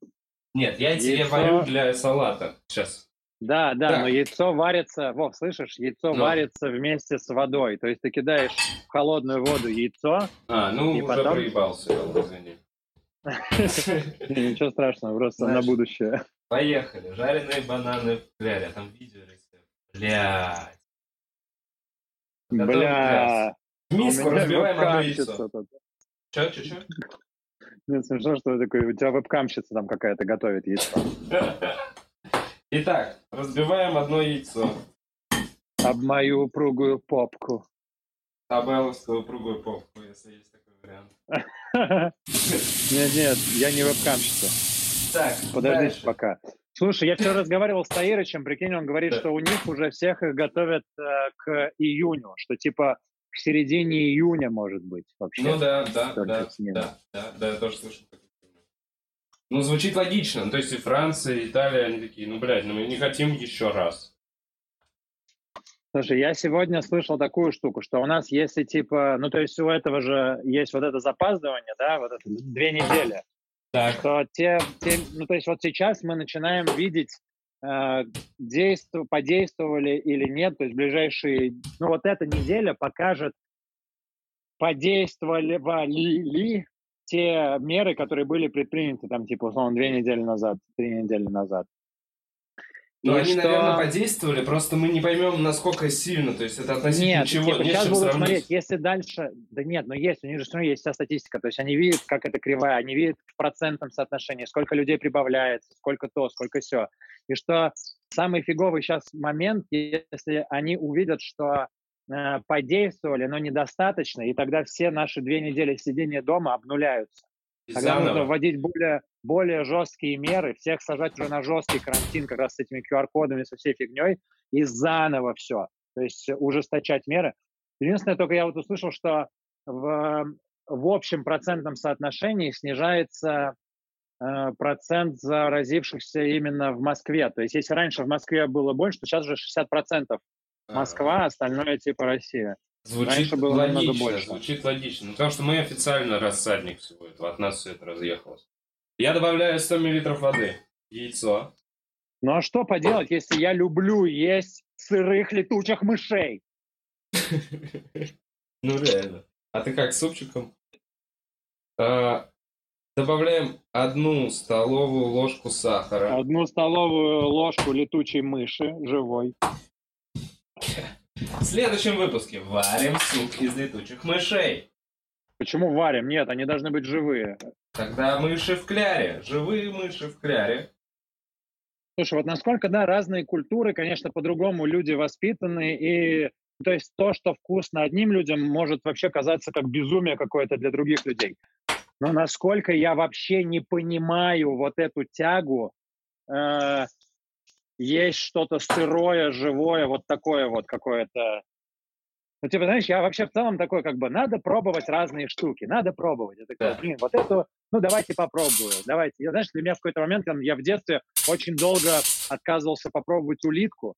Нет, яйца я Яйцо. варю для салата. Сейчас. Да, да, Так. но яйцо варится, Вов, слышишь, яйцо Ну. варится вместе с водой. То есть ты кидаешь в холодную воду яйцо, А, ну И уже потом- проебался, извини. ничего страшного, просто на будущее. Поехали. Жареные бананы в кляре. Там видео рецепт. Блядь. Бля, у миску разбиваем одно яйцо. Чё, чё, чё? Мне смешно, что такое, у тебя вебкамщица там какая-то готовит яйцо. Итак, разбиваем одно яйцо. Об мою упругую попку. Абеловскую упругую попку, если есть такой вариант. Нет, нет, я не вебкамщица. Так, Подождите дальше. пока. Слушай, я вчера разговаривал с Таирычем, прикинь, он говорит, Да. что у них уже всех их готовят э, к июню, что типа к середине июня может быть вообще. Ну да, да, да, да, да, да, я тоже слышал. Ну, звучит логично. Ну, то есть и Франция, и Италия, они такие, ну, блядь, ну мы не хотим еще раз. Слушай, я сегодня слышал такую штуку, что у нас, если типа, ну то есть у этого же есть вот это запаздывание, да, вот это две недели, Так. что те, те- ну то есть вот сейчас мы начинаем видеть, э, действу- подействовали или нет, то есть ближайшие, ну вот эта неделя покажет, подействовали ли, ли те меры, которые были предприняты там типа условно две недели назад, три недели назад. Ну, И они, что- наверное, подействовали, просто мы не поймем, насколько сильно. То есть это относительно Нет, чего, типа, не сейчас будут сравнить. смотреть, если дальше... Да нет, но есть, у них же все равно есть вся статистика. То есть они видят, как это кривая, они видят в процентном соотношении, сколько людей прибавляется, сколько то, сколько все. И что самый фиговый сейчас момент, если они увидят, что подействовали, но недостаточно, и тогда все наши две недели сидения дома обнуляются. И Тогда нужно заново. вводить более, более жесткие меры, всех сажать уже на жесткий карантин, как раз с этими QR-кодами, со всей фигней, и заново все. То есть ужесточать меры. Единственное, только я вот услышал, что в, в общем процентном соотношении снижается э, процент заразившихся именно в Москве. То есть если раньше в Москве было больше, то сейчас уже 60% Москва, а остальное типа Россия. Звучит Раньше было намного логично, больше. звучит логично. Ну, потому что мы официально рассадник всего этого, от нас все это разъехалось. Я добавляю 100 мл воды, яйцо. Ну а что поделать, если я люблю есть сырых летучих мышей? Ну реально. А ты как, с супчиком? А, добавляем одну столовую ложку сахара. Одну столовую ложку летучей мыши живой. В следующем выпуске варим суп из летучих мышей. Почему варим? Нет, они должны быть живые. Тогда мыши в кляре. Живые мыши в кляре. Слушай, вот насколько, да, разные культуры, конечно, по-другому люди воспитаны, и То есть то, что вкусно одним людям, может вообще казаться как безумие какое-то для других людей. Но насколько я вообще не понимаю вот эту тягу, э, есть что-то сырое, живое, вот такое вот какое-то. Ну, типа, знаешь, я вообще в целом такой, как бы, надо пробовать разные штуки, надо пробовать. Я такой, блин, вот эту, ну, давайте попробую, давайте. Я, знаешь, для меня в какой-то момент, там, я в детстве очень долго отказывался попробовать улитку,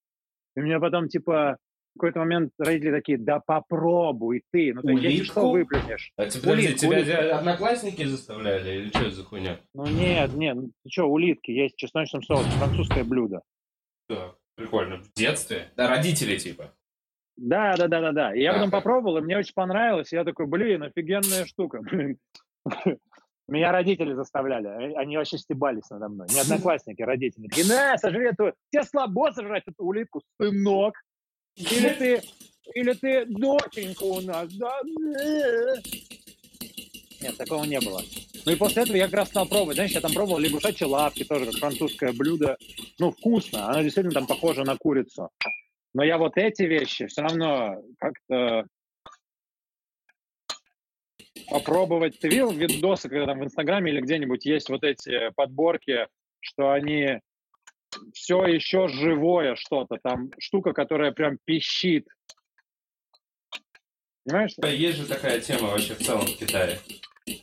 и мне потом, типа, в какой-то момент родители такие, да попробуй ты, ну, ты если что выплюнешь. А тебя, улитку, тебя улитку. одноклассники заставляли или что это за хуйня? Ну, нет, нет, ну, ты что, улитки, есть чесночным соусом, французское блюдо. Да, прикольно. В детстве? Да, родители типа. Да, да, да, да, да. И я потом попробовал, и мне очень понравилось. И я такой, блин, офигенная штука. Меня родители заставляли. Они вообще стебались надо мной. Не одноклассники, родители. Такие, на, сожри эту... Тебе слабо сожрать эту улитку, сынок. Или ты, или ты доченька у нас, да? Нет, такого не было. Ну и после этого я как раз стал пробовать. Знаешь, я там пробовал лягушачьи лапки, тоже как французское блюдо. Ну, вкусно. Оно действительно там похоже на курицу. Но я вот эти вещи все равно как-то попробовать. Ты видел видосы, когда там в Инстаграме или где-нибудь есть вот эти подборки, что они все еще живое что-то, там штука, которая прям пищит. Понимаешь? Есть же такая тема вообще в целом в Китае.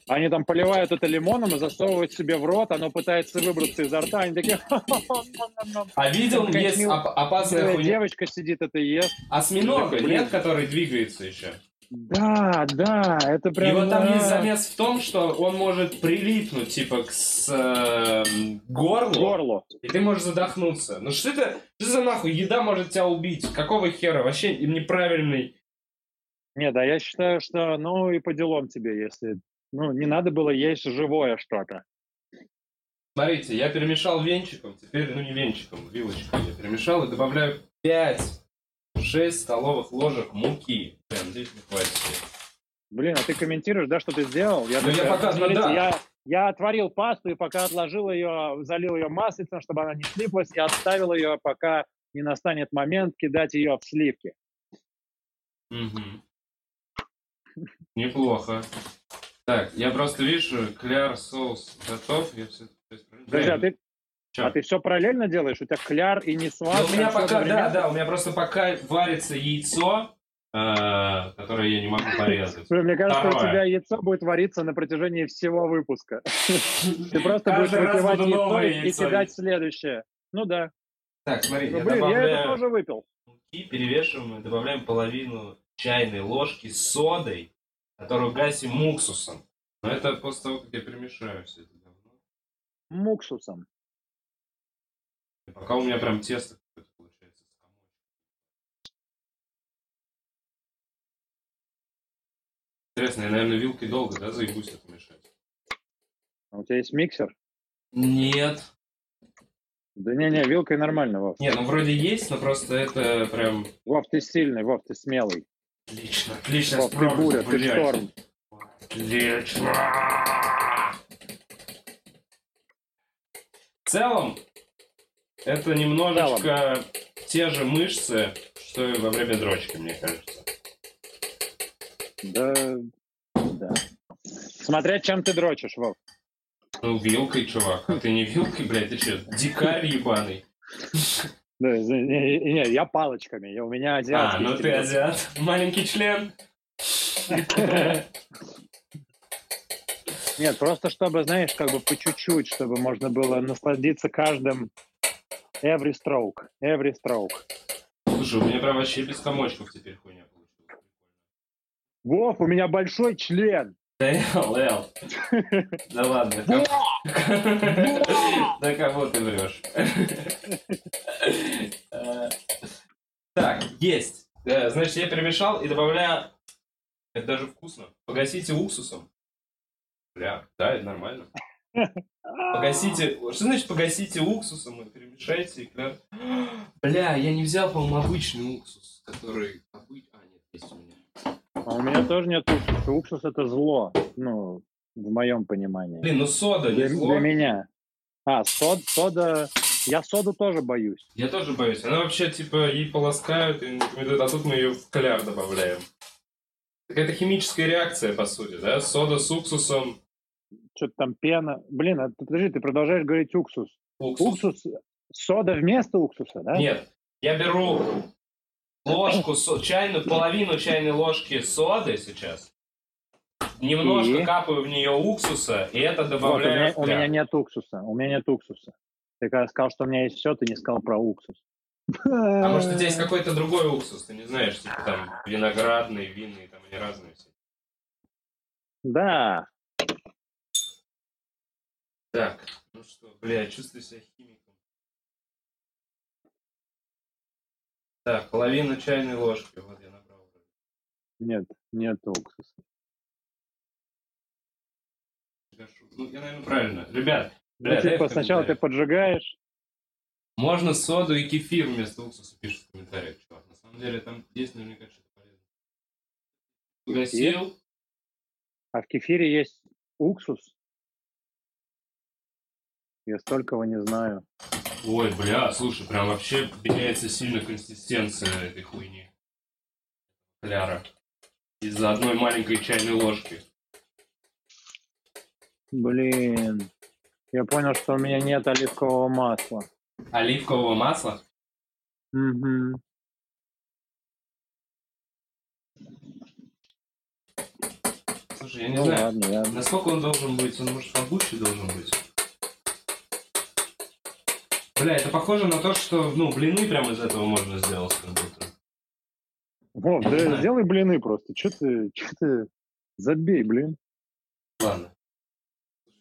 Они там поливают это лимоном и засовывают себе в рот, оно пытается выбраться изо рта, они такие... А видел, есть опасная хуйня. Девочка сидит, это ест. Осьминога нет, который двигается еще. Да, да, это прям... И вот там есть замес в том, что он может прилипнуть, типа, к с, э, горлу, горлу, и ты можешь задохнуться. Ну что это, что за нахуй, еда может тебя убить, какого хера, вообще неправильный... Не, да, я считаю, что, ну, и по делам тебе, если ну, не надо было есть живое что-то. Смотрите, я перемешал венчиком, теперь, ну не венчиком, вилочкой я перемешал и добавляю 5-6 столовых ложек муки. Прям здесь не хватит. Блин, а ты комментируешь, да, что ты сделал? Я, ну, я пока, ну, да. я, я отварил пасту и пока отложил ее, залил ее маслицем, чтобы она не слиплась, и отставил ее, пока не настанет момент кидать ее в сливки. Угу. Неплохо. Так, я просто вижу, кляр соус готов. Я все, Подожди, а ты, а ты все параллельно делаешь? У тебя кляр и не сват? Ну, у меня пока, да, да, у меня просто пока варится яйцо, э, которое я не могу порезать. Мне кажется, Второе. у тебя яйцо будет вариться на протяжении всего выпуска. Ты просто будешь выпивать яйцо и кидать следующее. Ну да. Так, смотри, ну, я блин, я это тоже выпил. И перевешиваем, добавляем половину чайной ложки с содой которую гасим уксусом. Но это после того, как я перемешаю все это говно. Муксусом. И пока у меня прям тесто какое-то получается Интересно, я, наверное, вилкой долго, да, заебусь это мешать? А у тебя есть миксер? Нет. Да не-не, вилкой нормально, Вов. Не, ну вроде есть, но просто это прям... Вов, ты сильный, Вов, ты смелый. Отлично, отлично. О, ты буря, ты шторм. Отлично. В целом, это немножечко те же мышцы, что и во время дрочки, мне кажется. Да, да. Смотря чем ты дрочишь, Вов. Ну, вилкой, чувак. А ты не вилкой, блядь, ты что, дикарь ебаный? Да, не, не, я палочками, я, у меня азиатский. А, ну ты азиат. Маленький член. Нет, просто чтобы, знаешь, как бы по чуть-чуть, чтобы можно было насладиться каждым every stroke, every stroke. Слушай, у меня прям вообще без комочков теперь хуйня получилась. Вов, у меня большой член. Да ладно. Да кого ты врешь? Так, есть. Значит, я перемешал и добавляю... Это даже вкусно. Погасите уксусом. Бля, да, это нормально. Погасите... Что значит погасите уксусом и перемешайте и. Бля, я не взял, по-моему, обычный уксус, который... А, нет, есть у меня. А у меня тоже нет уксуса. Уксус это зло, ну, в моем понимании. Блин, ну сода для, зло. Для меня. А, сод, сода... Я соду тоже боюсь. Я тоже боюсь. Она вообще, типа, ей полоскают, и а тут мы ее в кляр добавляем. Это химическая реакция, по сути, да? Сода с уксусом. Что-то там пена. Блин, а, подожди, ты продолжаешь говорить уксус. Уксус. уксус. Сода вместо уксуса, да? Нет. Я беру ложку, чайную, половину чайной ложки соды сейчас. Немножко и... капаю в нее уксуса, и это добавляю вот, у, меня, у меня нет уксуса. У меня нет уксуса. Ты когда сказал, что у меня есть все, ты не сказал про уксус. А может, у тебя есть какой-то другой уксус, ты не знаешь, типа там виноградный, винный, там они разные все. Да. Так, ну что, бля, чувствую себя химиком. Так, половина чайной ложки, вот я набрал. Нет, нет уксуса. Ну, я, наверное, правильно. Ребят, бля, ну, типа, сначала ты поджигаешь, можно соду и кефир вместо уксуса, пишут в комментариях, чувак. На самом деле там есть наверняка что-то полезное. Гасил. А в кефире есть уксус? Я столького не знаю. Ой, бля, слушай, прям вообще меняется сильно консистенция этой хуйни. Кляра. Из-за одной маленькой чайной ложки. Блин. Я понял, что у меня нет оливкового масла. Оливкового масла? Угу. Слушай, я не ну, знаю, ладно, я... насколько он должен быть, он может побольше должен быть. Бля, это похоже на то, что, ну, блины прямо из этого можно сделать, как будто. Вов, да сделай блины просто. Че ты, че ты, забей, блин. Ладно.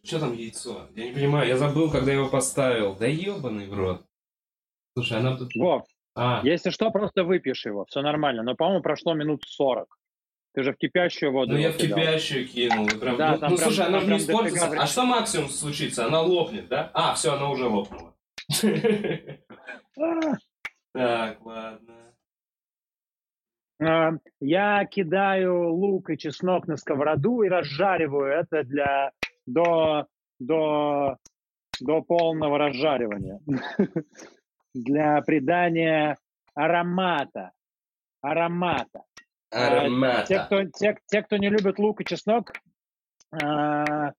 Что там яйцо? Я не понимаю, я забыл, когда его поставил. Да ебаный в рот. Слушай, она тут... Вов, а. если что, просто выпьешь его, все нормально. Но, по-моему, прошло минут 40. Ты же в кипящую воду Ну, я в кипящую кинул. Прям, да, ну, ну прям, слушай, она же не испортится. А что максимум случится? Она лопнет, да? А, все, она уже лопнула. Так, ладно. А, я кидаю лук и чеснок на сковороду и разжариваю это для до, до, до полного разжаривания. Для придания аромата. Аромата. Аромата. Те, кто, те, те, кто не любит лук и чеснок, а,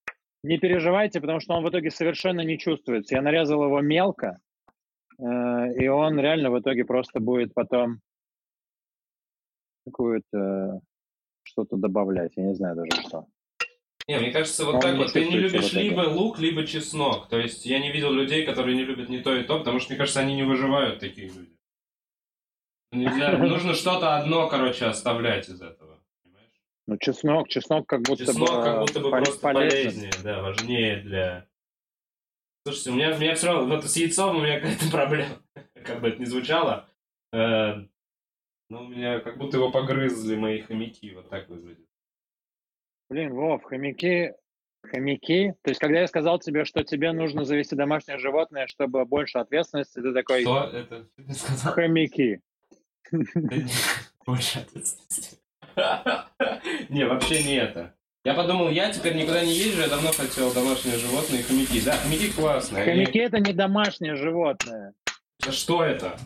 не переживайте, потому что он в итоге совершенно не чувствуется. Я нарезал его мелко, а, и он реально в итоге просто будет потом какую-то что-то добавлять. Я не знаю даже что. Не, мне кажется, вот Он так вот ты не любишь либо лук, либо чеснок. То есть я не видел людей, которые не любят ни то и то, потому что, мне кажется, они не выживают, такие люди. Нельзя, нужно что-то одно, короче, оставлять из этого. Понимаешь? Ну, чеснок, чеснок как будто чеснок бы, как будто бы просто полезнее, да, важнее для... Слушайте, у меня, у меня все равно, вот с яйцом у меня какая-то проблема, как бы это ни звучало. Э, но у меня как будто его погрызли мои хомяки, вот так выглядит. Блин, Вов, хомяки, хомяки. То есть, когда я сказал тебе, что тебе нужно завести домашнее животное, чтобы больше ответственности, ты такой... Что это? Хомяки. Больше ответственности. Не, вообще не это. Я подумал, я теперь никуда не езжу, я давно хотел домашнее животное и хомяки. Да, хомяки классные. Хомяки это не домашнее животное. Что это?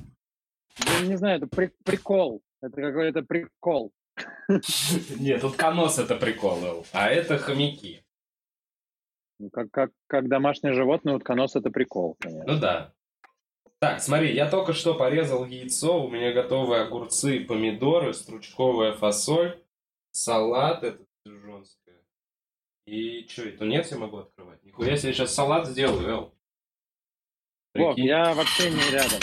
Я не знаю, это при прикол. Это какой-то прикол. Нет, тут конос это прикол, а это хомяки. Ну, как, как, как домашнее животное, утконос это прикол, конечно. Ну да. Так, смотри, я только что порезал яйцо, у меня готовы огурцы, помидоры, стручковая фасоль, салат, это пижонская. И что, это нет, я могу открывать? Нихуя себе сейчас салат сделаю, Эл. Вов, я вообще не рядом.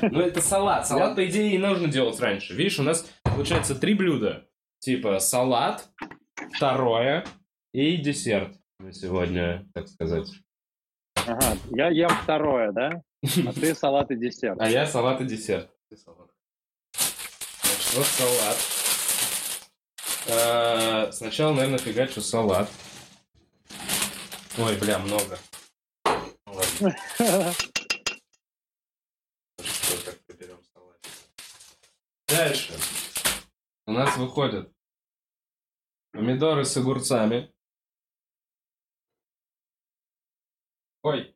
Ну, это салат. Салат, по идее, и нужно делать раньше. Видишь, у нас получается три блюда. Типа салат, второе и десерт на сегодня, так сказать. Ага, я ем второе, да? А ты салат и десерт. А я салат и десерт. Вот салат. А, сначала, наверное, фигачу салат. Ой, бля, много. Ладно. Дальше. У нас выходят помидоры с огурцами. Ой.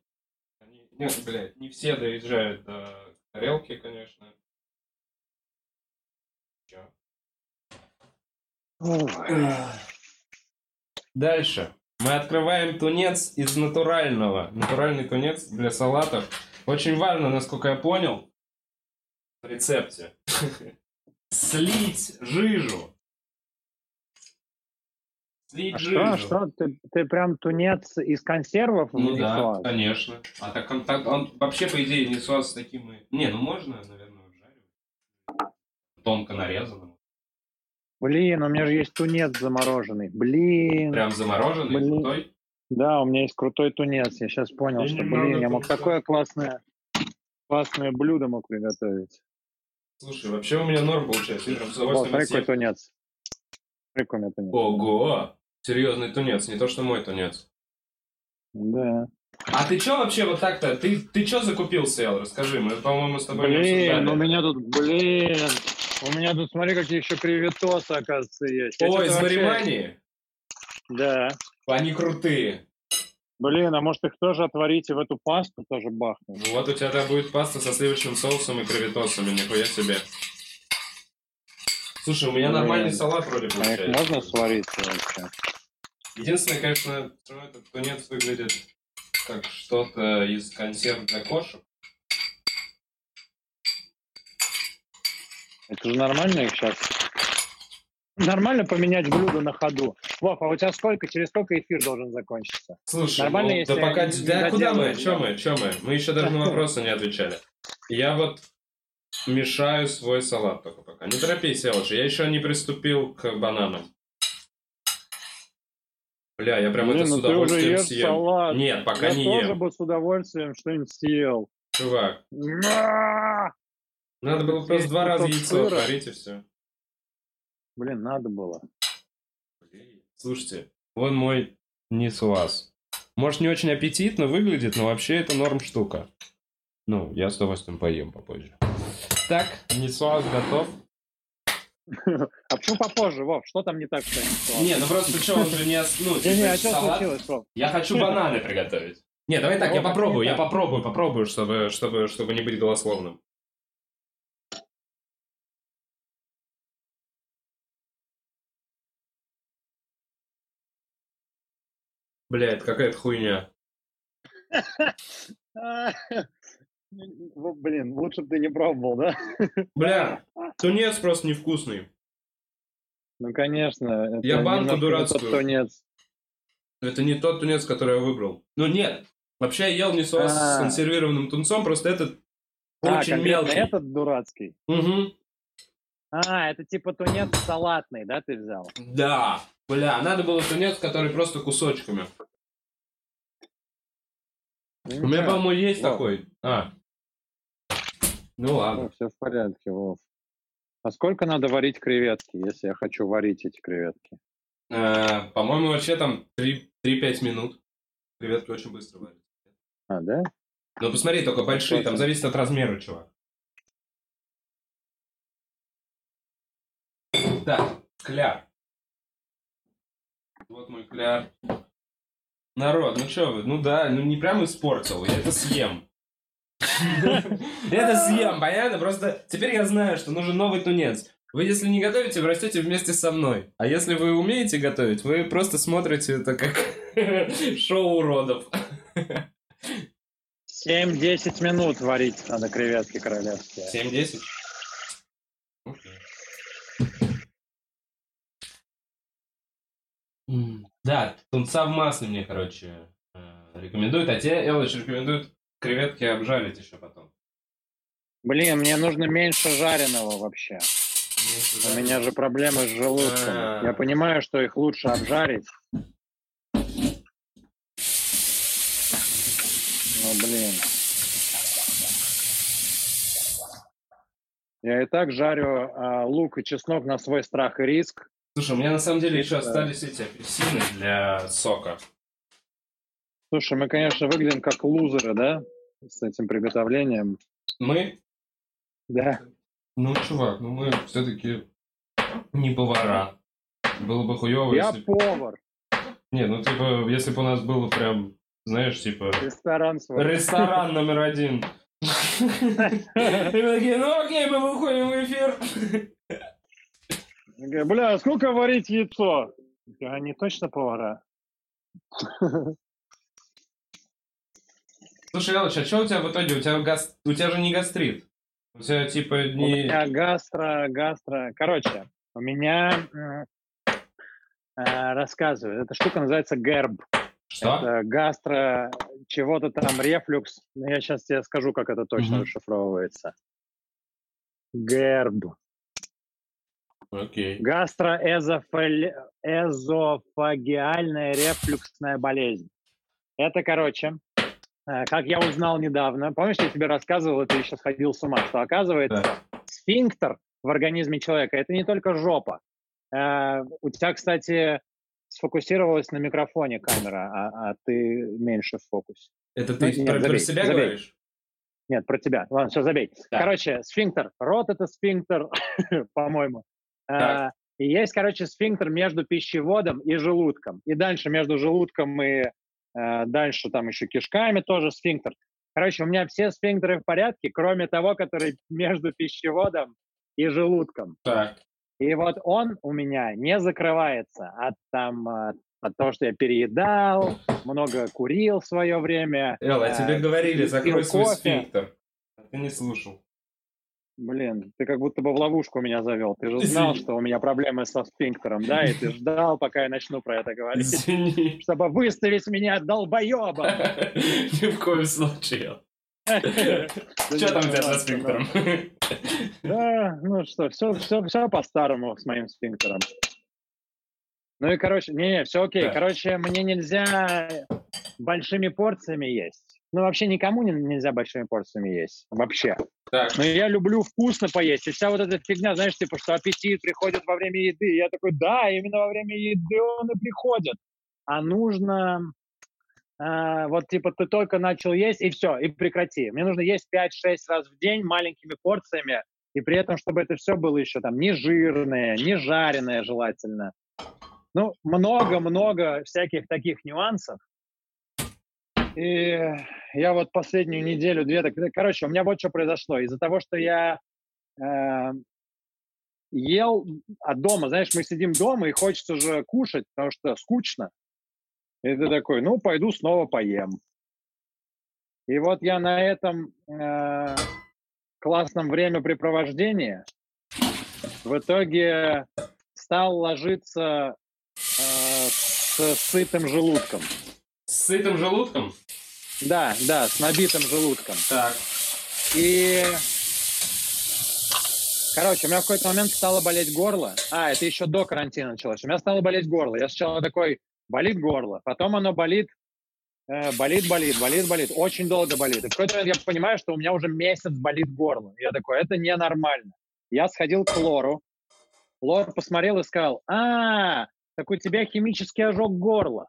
Нет, блядь, не все доезжают до тарелки, конечно. Чё? Дальше. Мы открываем тунец из натурального. Натуральный тунец для салатов. Очень важно, насколько я понял, в рецепте. Слить жижу. Слить А жижу. что, что? Ты, ты прям тунец из консервов Ну да, конечно. А так он, так он вообще, по идее, не сос с таким... и- Не, ну можно, наверное, обжаривать. Тонко нарезанным. Блин, у меня же есть тунец замороженный. Блин. Прям замороженный, Блин. крутой. Да, у меня есть крутой тунец. Я сейчас понял, Я что, блин, я мог такое классное, классное блюдо мог приготовить. Слушай, вообще у меня норм получается. С Вот, удовольствием смотри, какой тунец. Смотри, какой у меня тунец. Ого! Серьезный тунец, не то что мой тунец. Да. А ты чё вообще вот так-то? Ты, ты чё закупил, Сел? Расскажи, мы, по-моему, с тобой не обсуждали. Блин, у меня тут, блин, у меня тут, смотри, какие еще креветосы, оказывается, есть. Я Ой, из вообще- Маримании? Да. Они крутые. Блин, а может их тоже отварить и в эту пасту тоже бахнуть? Ну Вот у тебя да, будет паста со сливочным соусом и креветосами, нихуя себе. Слушай, у меня Блин. нормальный салат вроде А их получается. можно сварить вообще? Единственное, конечно, что этот тунец выглядит как что-то из консерв для кошек. Это же нормально их сейчас? Нормально поменять блюдо на ходу. Вов, а у тебя сколько, через сколько эфир должен закончиться? Слушай, Нормально, ну, если да пока... не Да куда мы? да. мы? Чё мы? Мы еще даже на вопросы не отвечали. Я вот мешаю свой салат только пока. Не торопись, Элджи, я еще не приступил к бананам. Бля, я прям Блин, это с ну уже удовольствием съем. салат. Нет, пока Я не тоже ем. бы с удовольствием что-нибудь съел. Чувак, На! надо было просто два раза яйцо отварить и все. Блин, надо было. Слушайте, вон мой нисуаз. Может, не очень аппетитно выглядит, но вообще это норм штука. Ну, я с удовольствием поем попозже. Так, нисуаз готов. А почему попозже, Вов? Что там не так, что не Не, ну просто что, он же не... Ну, Не, не, а типа, что салат. случилось, Вов? Я хочу бананы приготовить. Не, давай так, я попробую, я попробую, попробую, чтобы, чтобы, чтобы не быть голословным. Бля, это какая-то хуйня. Ну, Блин, лучше бы ты не пробовал, да? Бля, тунец просто невкусный. Ну, конечно. это Я банку дурацкую. тунец. Это не тот тунец, который я выбрал. Ну нет, вообще я ел не соус с А. консервированным тунцом, просто этот А, очень мелкий. этот дурацкий. Мгм. А, это типа тунец салатный, да, ты взял? Да. Бля, надо было тунец, который просто кусочками. Ну, У меня, по-моему, есть Вов. такой. А. Ну ладно. все в порядке, Вов. А сколько надо варить креветки, если я хочу варить эти креветки? Э, По-моему, вообще там 3-5 минут. Креветки очень быстро варят. А, да? Ну посмотри, только большие, там зависит от размера, чувак. Так, кляр. Вот мой кляр. Народ, ну что вы, ну да, ну не прям испортил, я это съем. Это съем, понятно? Просто теперь я знаю, что нужен новый тунец. Вы, если не готовите, вы растете вместе со мной. А если вы умеете готовить, вы просто смотрите это как шоу уродов. 7-10 минут варить надо креветки королевские. 7-10? Да, тунца в масле мне, короче, э, рекомендуют. А тебе, Элыч, рекомендуют креветки обжарить еще потом. Блин, мне нужно меньше жареного вообще. У меня же проблемы с желудком. А. Я понимаю, что их лучше обжарить. Ну, блин. Я и так жарю а, лук и чеснок на свой страх и риск. Слушай, у меня на самом деле еще остались эти апельсины для сока. Слушай, мы, конечно, выглядим как лузеры, да? С этим приготовлением. Мы, Да. ну, чувак, ну мы все-таки не повара. Было бы хуево, Я если... повар. Не, ну типа, если бы у нас было прям знаешь, типа... Ресторан свой. Ресторан номер один. И мы такие, ну окей, мы выходим в эфир. Бля, сколько варить яйцо? Они точно повара? Слушай, Элыч, а что у тебя в итоге? У тебя, гас... у тебя же не гастрит. У тебя типа не... У меня гастро, гастро. Короче, у меня э, рассказываю. Эта штука называется ГЭРБ. Что? Это гастро, чего-то там, рефлюкс. Ну, я сейчас тебе скажу, как это точно Мгм. расшифровывается. ГЭРБ. Окей. Гастроэзофагиальная рефлюксная болезнь. Это, короче, э, как я узнал недавно, помнишь, я тебе рассказывал, и ты сейчас ходил с ума, что оказывается, Да. сфинктер в организме человека – это не только жопа. Э, У тебя, кстати, сфокусировалась на микрофоне камера, а, а ты меньше в фокусе. Это Ну, ты нет, про, про забей, себя забей. говоришь? Нет, про тебя. Ладно, все, забей. Так. Короче, сфинктер. Рот – это сфинктер, по-моему. Так. А, И есть, короче, сфинктер между пищеводом и желудком. И дальше между желудком и э, дальше там еще кишками тоже сфинктер. Короче, у меня все сфинктеры в порядке, кроме того, который между пищеводом и желудком. Так. И вот он у меня не закрывается от там э, от того, что я переедал, много курил в свое время. Эл, а тебе э, говорили, закрой свой кофе. сфинктер. Ты не слушал. Блин, ты как будто бы в ловушку меня завел. Ты же знал, Извини. что у меня проблемы со сфинктером, да? И ты ждал, пока я начну про это говорить, Извини. чтобы выставить меня долбоеба. Ни в коем случае. Что там у тебя со сфинктером? Да, ну что, все, все, все по-старому с моим сфинктером. Ну и, короче, не-не, все окей. Короче, мне нельзя большими порциями есть. Ну, вообще никому не- нельзя большими порциями есть. Вообще. Так, Но я люблю вкусно поесть. И вся вот эта фигня, знаешь, типа, что аппетит приходит во время еды. Я такой, да, именно во время еды он и приходит. А нужно, а, вот, типа, ты только начал есть, и все, и прекрати. Мне нужно есть 5-6 раз в день маленькими порциями, и при этом, чтобы это все было еще там не жирное, не жареное желательно. Ну, много-много всяких таких нюансов. И я вот последнюю неделю, две, так, короче, у меня вот что произошло. Из-за того, что я э, ел от дома, знаешь, мы сидим дома, и хочется же кушать, потому что скучно. И ты такой, ну, пойду снова поем. И вот я на этом э, классном времяпрепровождении в итоге стал ложиться э, с сытым желудком. С сытым желудком? Да, да, с набитым желудком. Так. И, короче, у меня в какой-то момент стало болеть горло. А, это еще до карантина началось. У меня стало болеть горло. Я сначала такой, болит горло. Потом оно болит, э, болит, болит, болит, болит. Очень долго болит. И в какой-то момент я понимаю, что у меня уже месяц болит горло. Я такой, это ненормально. Я сходил к лору. Лор посмотрел и сказал, а, так у тебя химический ожог горла.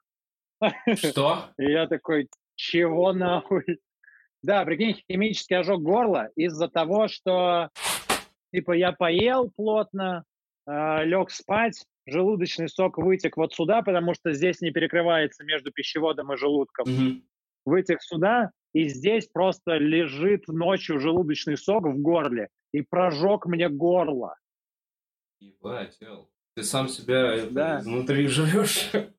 Что? И я такой, чего нахуй? Да, прикинь, химический ожог горла из-за того, что, типа, я поел плотно, э, лег спать, желудочный сок вытек вот сюда, потому что здесь не перекрывается между пищеводом и желудком. Мгм. Вытек сюда, и здесь просто лежит ночью желудочный сок в горле и прожег мне горло. Ебать, Эл. Ты сам себя Да. изнутри жрешь.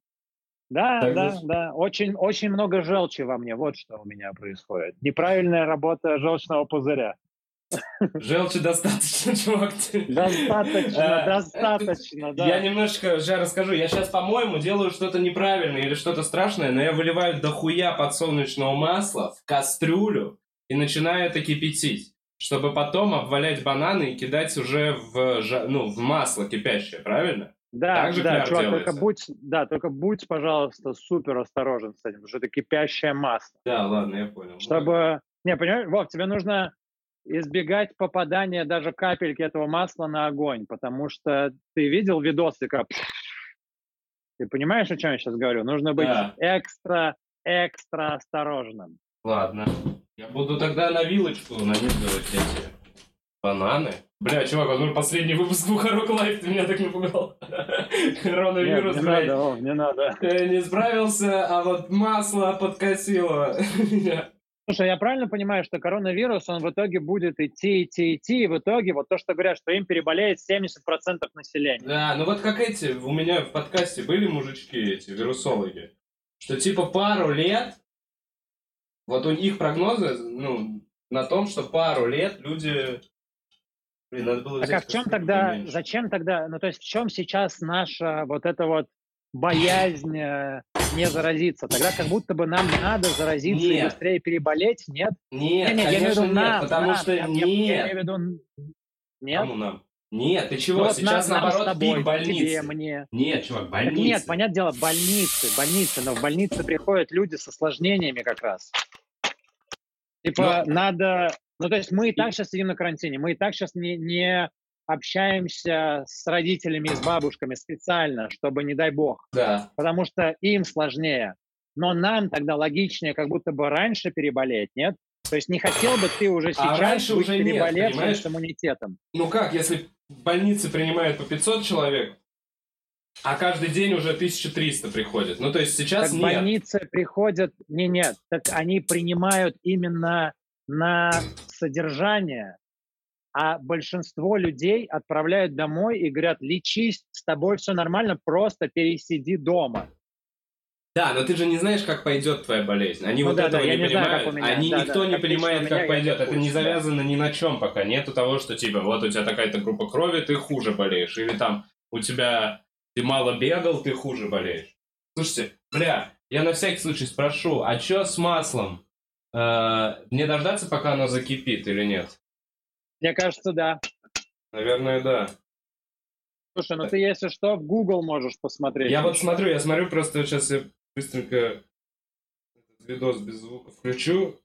Да, Так да, же- да. Очень, очень много желчи во мне. Вот что у меня происходит. Неправильная работа желчного пузыря. Желчи достаточно, чувак. Достаточно, Э, достаточно, да. Я немножечко сейчас расскажу. Я сейчас, по-моему, делаю что-то неправильное или что-то страшное, но я выливаю дохуя подсолнечного масла в кастрюлю и начинаю это кипятить, чтобы потом обвалять бананы и кидать уже в, ну, в масло кипящее, правильно? Да, так же да, чувак, делается. только будь, да, только будь, пожалуйста, супер осторожен с этим, потому что это кипящее масло. Да, ладно, я понял. Чтобы, не, понимаешь, Вов, тебе нужно избегать попадания даже капельки этого масла на огонь, потому что ты видел видосы, как... Ты понимаешь, о чем я сейчас говорю? Нужно быть Да. экстра, экстра осторожным. Ладно. Я буду тогда на вилочку нанизывать эти Бананы? Бля, чувак, возможно, последний выпуск Бухарог Лайв, ты меня так напугал. Коронавирус, Нет, не блядь. надо, Вов, не надо. Э, Не справился, а вот масло подкосило меня. Слушай, я правильно понимаю, что коронавирус, он в итоге будет идти, идти, идти, и в итоге вот то, что говорят, что им переболеет 70% населения. Да, ну вот как эти, у меня в подкасте были мужички эти, вирусологи, что типа пару лет, вот у них прогнозы, ну, на том, что пару лет люди... Блин, надо было Так а в чем тогда, поменьше. зачем тогда, ну то есть в чем сейчас наша вот эта вот боязнь э, не заразиться? Тогда как будто бы нам надо заразиться и Нет. быстрее переболеть, нет? Нет, Не, не, я имею в конечно виду нет, нам, потому нам, что я- я- Я нет. имею в виду... Нет? Кому нам? Нет, ты чего? Ну вот Сейчас нам- наоборот тобой, пик больницы. тебе, мне. Нет, чувак, Так больницы. нет, понятное дело, больницы, больницы, но в больницы приходят люди с осложнениями как раз. Типа надо, ну то есть мы и так сейчас сидим на карантине, мы и так сейчас не, не общаемся с родителями и с бабушками специально, чтобы, не дай бог, Да. потому что им сложнее. Но нам тогда логичнее как будто бы раньше переболеть, нет? То есть не хотел бы ты уже сейчас А раньше быть уже нет, переболевшим понимаешь? с иммунитетом. Ну как, если в больнице принимают по 500 человек, а каждый день уже 1300 приходит. Ну то есть сейчас Так нет. больницы приходят, не нет, так они принимают именно на содержание, а большинство людей отправляют домой и говорят, лечись, с тобой все нормально, просто пересиди дома. Да, но ты же не знаешь, как пойдет твоя болезнь. Они Ну вот да, этого да, не не знаю, понимают. у меня. Они Да, никто да, не понимает, меня, как пойдет. Это не завязано ни на чем пока. Нету того, что типа вот у тебя такая-то группа крови, ты хуже болеешь. Или там у тебя ты мало бегал, ты хуже болеешь. Слушайте, бля, я на всякий случай спрошу, а что с маслом? Э, Мне дождаться, пока оно закипит или нет? Мне кажется, да. Наверное, да. Слушай, ну ты, если что, в Google можешь посмотреть. Я вот смотрю, я смотрю, просто сейчас я быстренько этот видос без звука включу.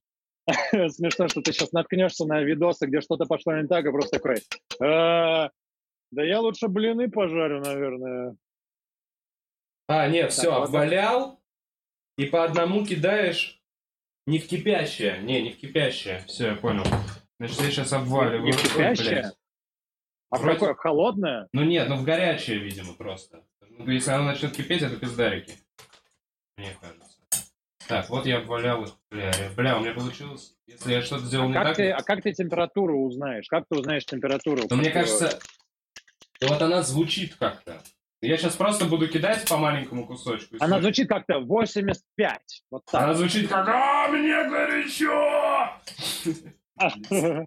Смешно, что ты сейчас наткнешься на видосы, где что-то пошло не так, и просто такой, «Э, да я лучше блины пожарю, наверное. А, нет, все, обвалял, и по одному кидаешь не в кипящее. Не, не в кипящее. Все, я понял. Значит, я сейчас обваливаю. Не в кипящее? А в Вроде- какое? В холодное? Ну нет, ну в горячее, видимо, просто. Ну, если оно начнет кипеть, это пиздарики. Мне кажется. Так, вот я обвалял их. Бля, бля, у меня получилось. Если я что-то сделал А не как, так, ты, а как ты температуру узнаешь? Как ты узнаешь температуру? то мне кажется, вот она звучит как-то. Я сейчас просто буду кидать по маленькому кусочку. Она слушать. звучит как-то 85. Вот Она так. звучит как «А, мне горячо!»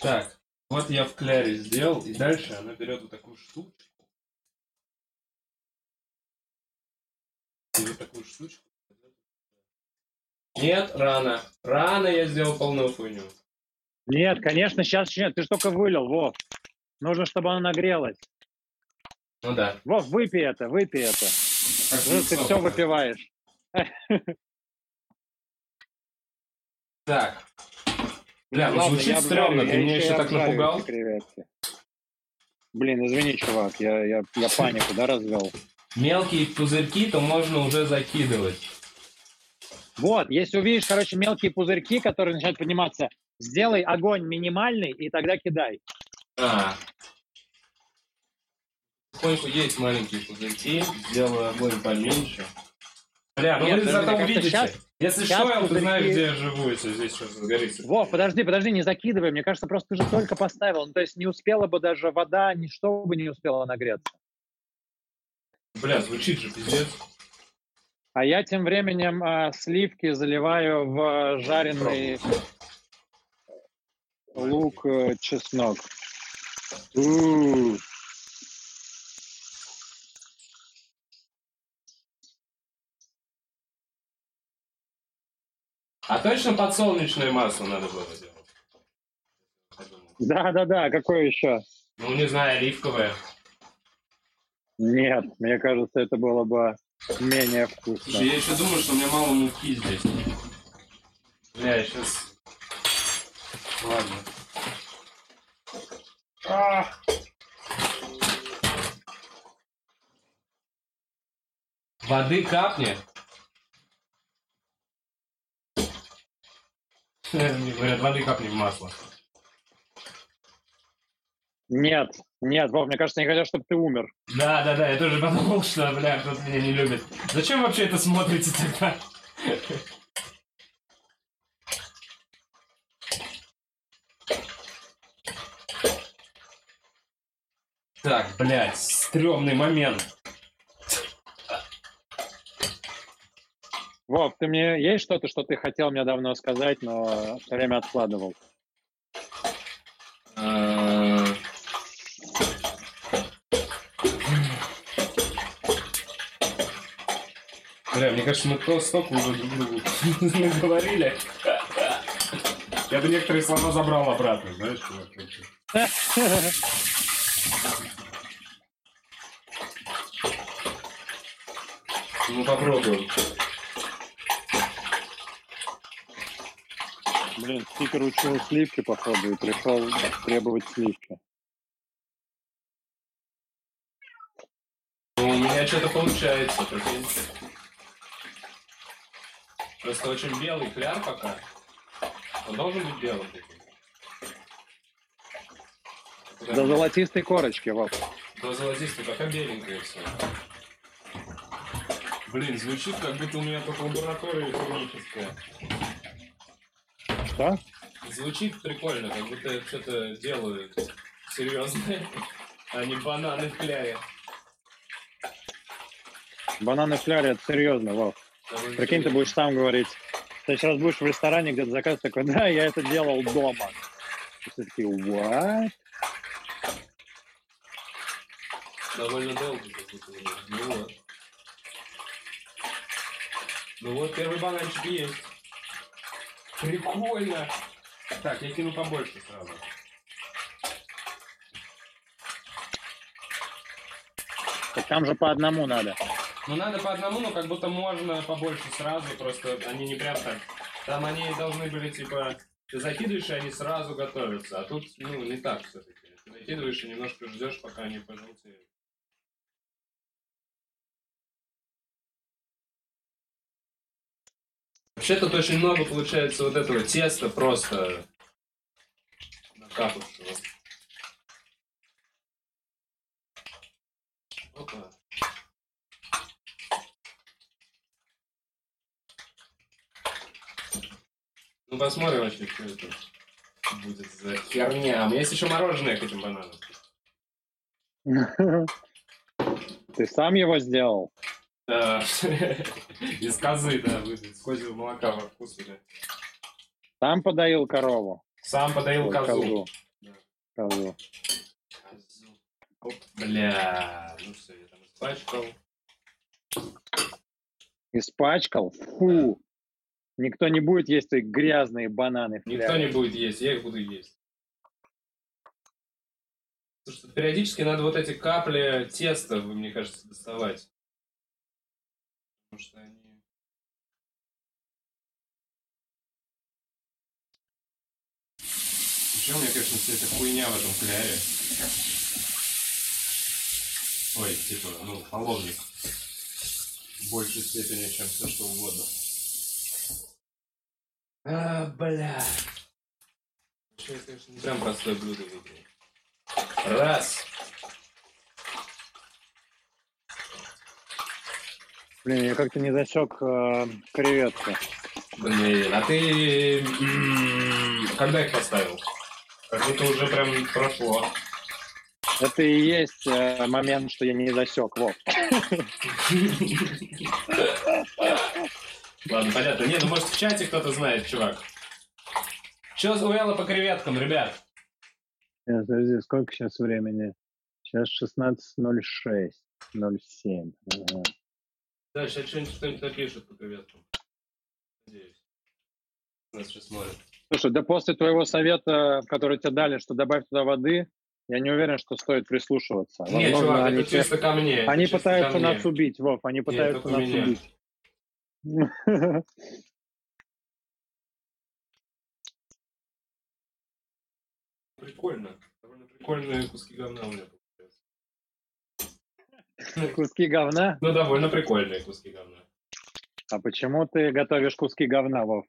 Так, вот я в кляре сделал, и дальше она берет вот такую штучку. И вот такую штучку. Нет, рано. Рано я сделал полную хуйню. Нет, конечно, сейчас нет. Ты же только вылил, Вов. Нужно, чтобы она нагрелась. Ну да. Вов, выпей это, выпей это. Ну, ты все выпиваешь. Так. Бля, ну звучит стрёмно, ты меня еще так напугал. Блин, извини, чувак, я, я, я панику, да, развел? Мелкие пузырьки, то можно уже закидывать. Вот, если увидишь, короче, мелкие пузырьки, которые начинают подниматься, сделай огонь минимальный и тогда кидай. А. Потихоньку есть маленькие пузырьки, сделаю огонь поменьше. Бля, ну Нет, вы зато увидите. щас- Если щас что, я ты пузырьки- знаешь, где я живу, если здесь что-то загорится. Вов, подожди, подожди, не закидывай. Мне кажется, просто ты же только поставил. Ну, то есть не успела бы даже вода, ничто бы не успела нагреться. Бля, звучит же пиздец. А я тем временем а, сливки заливаю в жареный лук, э, чеснок. У. А точно подсолнечное масло надо было делать? Да-да-да, какое еще? Ну, не знаю, оливковое. Нет, мне кажется, это было бы менее вкусно. Слушай, я еще думаю, что у меня мало муки здесь. Бля, я сейчас... Ладно. А! Воды капни. Мне говорят, воды капни в масло. Нет, нет, Вов, мне кажется, они хотят, чтобы ты умер. Да, да, да, я тоже подумал, что, бля, кто-то меня не любит. Зачем вообще это смотрите тогда? Так, блядь, стрёмный момент. Вов, ты мне есть что-то, что ты хотел мне давно сказать, но все время откладывал? Бля, мне кажется, мы то столько уже друг другу говорили. Я бы некоторые слова забрал обратно, знаешь, чувак. Ну попробуем. Блин, стикер учил сливки, походу, и пришел требовать сливки. Ну, у меня что-то получается, прикинь. Просто очень белый кляр пока. Он должен быть белым. До золотистой корочки, Вов. До золотистый, пока беленькое все. Блин, звучит, как будто у меня только лаборатория химическая. Что? Звучит прикольно, как будто что-то делаю серьезное, а не бананы в кляре. Бананы в фляре, это серьезно, Вов. Довольно Прикинь, ты будешь сам говорить. Ты сейчас будешь в ресторане где-то заказ такой, да, я это делал дома. И все такие, what? Довольно долго. Ну вот. Ну вот, первый бананчик есть. Прикольно. Так, я кину побольше сразу. Так там же по одному надо. Ну надо по одному, но как будто можно побольше сразу, просто они не прям так. Там они должны были типа, ты закидываешь, и они сразу готовятся, а тут, ну, не так все-таки. Ты закидываешь и немножко ждешь, пока они пожелтеют. Вообще тут очень много получается вот этого теста просто накапавшего. Опа. Ну посмотрим вообще, что это будет за херня. У меня есть еще мороженое к этим бананам. Ты сам его сделал? Да. Из козы, да. С козьего молока во вкусе. Сам подоил корову? Сам подоил Ой, козу. Да. Козу. Козу. Оп, бля. Ну все, я там испачкал. Испачкал? Фу. Никто не будет есть твои грязные бананы Никто не будет есть, я их буду есть. Потому что периодически надо вот эти капли теста, мне кажется, доставать. Потому что они... Еще у меня, конечно, вся эта хуйня в этом кляре. Ой, типа, ну, половник. В большей степени, чем все что угодно. А, бля. Я, конечно, не прям простое блюдо выбрал. Раз. Блин, я как-то не засек э, креветки. Блин, а ты когда их поставил? Как будто уже прям прошло. Это и есть э, момент, что я не засек. Вов. Ладно, понятно. Не, ну может в чате кто-то знает, чувак. Че у Элла по креветкам, ребят? Сейчас, подожди, сколько сейчас времени? Сейчас 16.06. 07. Ага. Да, сейчас что-нибудь кто-нибудь напишет по креветкам. Надеюсь. Нас сейчас смотрят. Слушай, да после твоего совета, который тебе дали, что добавь туда воды, я не уверен, что стоит прислушиваться. Не, Возможно, чувак, они, это чисто ко мне. они пытаются мне. нас убить, Вов, они пытаются только нас меня. убить. Прикольно. Довольно прикольные куски говна у меня. Куски говна? Ну, довольно прикольные куски говна. А почему ты готовишь куски говна, Вов?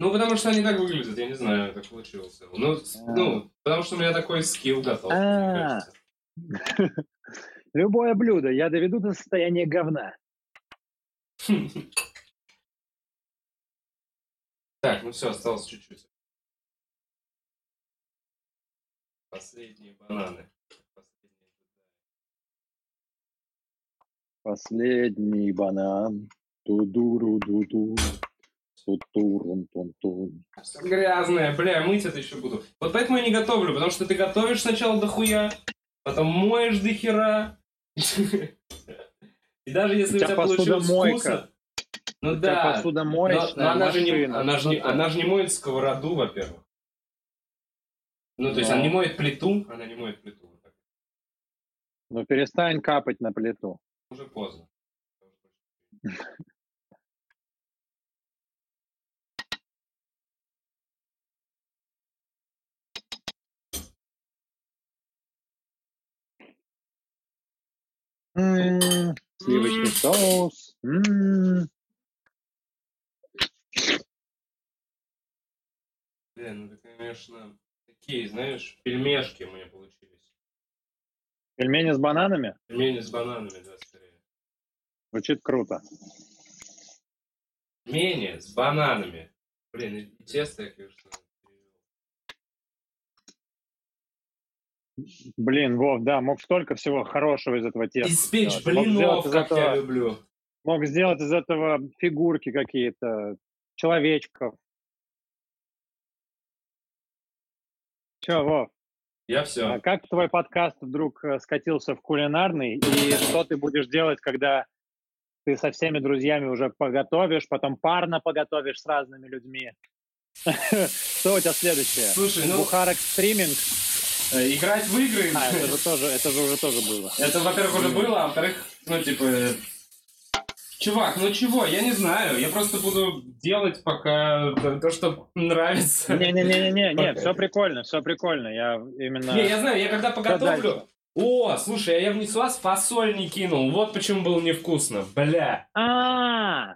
Ну, потому что они так выглядят, я не знаю, как получилось. Ну, А. ну, потому что у меня такой скилл готов, мне А. кажется. Любое блюдо я доведу до состояния говна. Так, ну все, осталось чуть-чуть. Последние бананы. Последний банан. Ту-ду-ру-ду-ду. Ту-турун-тун-тун. Всё грязное, бля, мыть это еще буду. Вот поэтому я не готовлю, потому что ты готовишь сначала дохуя, потом моешь до хера. И даже если У у тебя тебя получилось посудомойка. вкусно... Ну У тебя да, но, посудомоечная но она, же не, она, же не, ты? она же не моет сковороду, во-первых. Ну, то есть Ну. она не моет плиту, она не моет плиту. так. Ну перестань капать на плиту. Уже поздно. М, Сливочный соус. М, Блин, ну это, конечно, такие, знаешь, пельмешки у меня получились. Пельмени с бананами? Пельмени с бананами, да. Звучит круто. Пельмени с бананами. Блин, и тесто я, конечно. Блин, Вов, да, мог столько всего хорошего из этого теста. Сделать. Мог блинов, из как я этого- люблю. Мог сделать из этого фигурки какие-то, человечков. Че, Вов, Я а все. как твой подкаст вдруг э, скатился в кулинарный? И что ты будешь делать, когда ты со всеми друзьями уже поготовишь, потом парно поготовишь с разными людьми? Что у тебя следующее? Слушай, ну, Бухарок стриминг? э, играть в игры... А, это же тоже, это же уже тоже было. Это, во-первых, уже было, а во-вторых, ну, типа... э, Чувак, ну чего, я не знаю. Я просто буду делать пока то, то, что нравится. Не-не-не-не, не, все прикольно, все прикольно. Я именно... Не, я знаю, я когда поготовлю... О, слушай, а я в Несуаз фасоль не кинул. Вот почему было невкусно. Бля. А,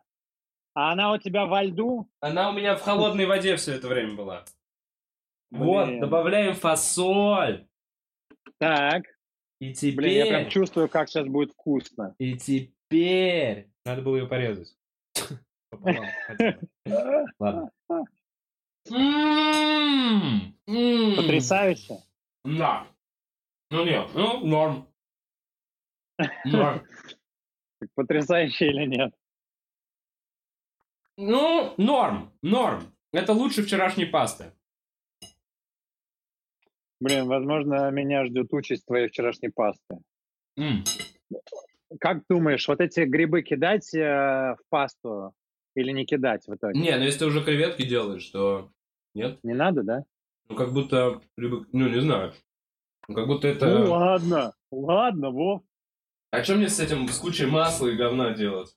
а она у тебя во льду? Она у меня в холодной воде все это время была. Вот, Блин. добавляем фасоль. Так, И блин, я прям теперь... чувствую, как сейчас будет вкусно. И теперь... Надо было ее порезать. Ладно. М, м. Потрясающе. Да. Ну нет, ну норм. Норм. Потрясающе или нет? Ну, норм, норм. Это лучше вчерашней пасты. Блин, возможно, меня ждет участь твоей вчерашней пасты. М. Как думаешь, вот эти грибы кидать э, в пасту или не кидать в итоге? Не, ну если ты уже креветки делаешь, то нет. Не надо, да? Ну как будто, ну не знаю. Ну как будто Ну это... ладно, ладно, Вов. А что мне с этим, с кучей масла и говна делать?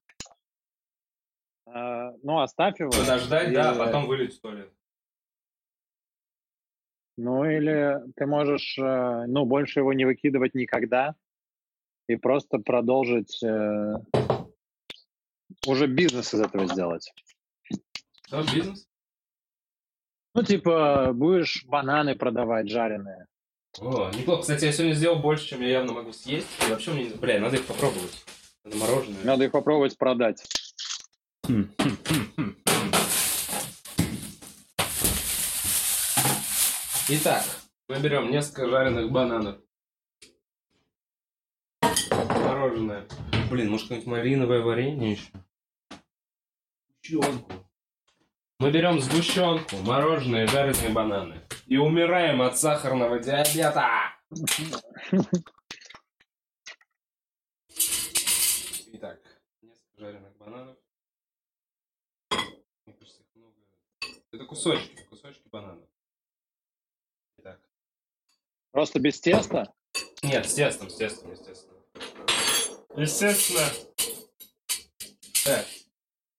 А, ну, оставь его. Подождать, да, а И- потом вылить в туалет. Ну, или ты можешь, э, ну, больше его не выкидывать никогда и просто продолжить э, уже бизнес из этого сделать. Что, бизнес? Ну, типа, будешь бананы продавать жареные. О, неплохо. Кстати, я сегодня сделал больше, чем я явно могу съесть. И вообще мне... Бля, надо их попробовать. Это мороженое. Надо их попробовать продать. Итак, мы берем несколько жареных бананов. Мороженое. Блин, может какое-нибудь малиновое варенье еще? Сгущенку. Мы берем сгущенку, мороженое жареные бананы. И умираем от сахарного диабета. Итак, несколько жареных бананов. Мне кажется, их много. Это кусочки, кусочки бананов. Итак. Просто без теста? Нет, с тестом, с тестом, естественно. Естественно. Так.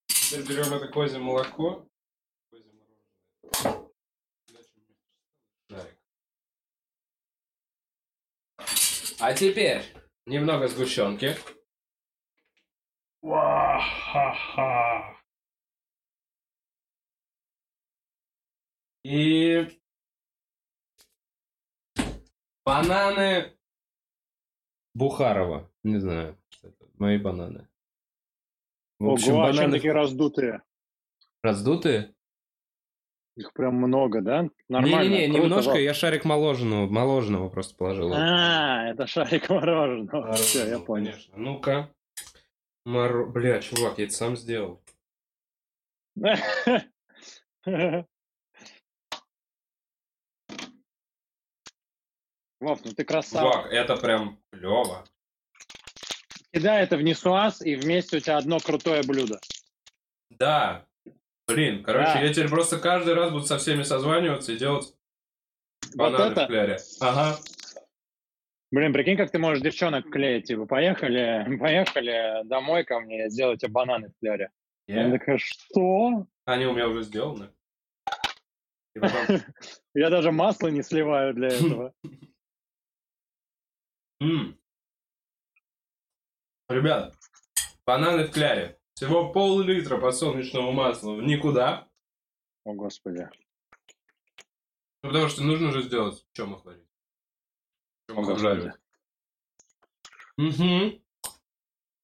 Теперь берем это козье молоко. Козье мороженое. Шарик. А теперь немного сгущенки. Ва-ха-ха. И бананы Бухарова. Не знаю, что это. Мои бананы. В общем, Ого, бананы... такие раздутые? Раздутые? Их прям много, да? Нормально. Не-не-не, немножко, я шарик моложенного, моложенного просто положил. А, это шарик мороженого. Все, я понял. Конечно. Ну-ка. Мор... Бля, чувак, я это сам сделал. Вов, ну ты красава. Чувак, это прям клево. Кидай это в несуаз, и вместе у тебя одно крутое блюдо. Да. Блин, короче, да. я теперь просто каждый раз буду со всеми созваниваться и делать бананы вот это? в кляре. Ага. Блин, прикинь, как ты можешь девчонок клеить. Типа, поехали, поехали домой ко мне, сделайте бананы в кляре. Yeah. Я такая, что? Они у меня уже сделаны. Я даже масло не сливаю для этого. Ребят, бананы в кляре. Всего пол-литра подсолнечного масла в никуда. О, Господи. Ну, потому что нужно же сделать, хвалим. Что мы обжаривать. Угу.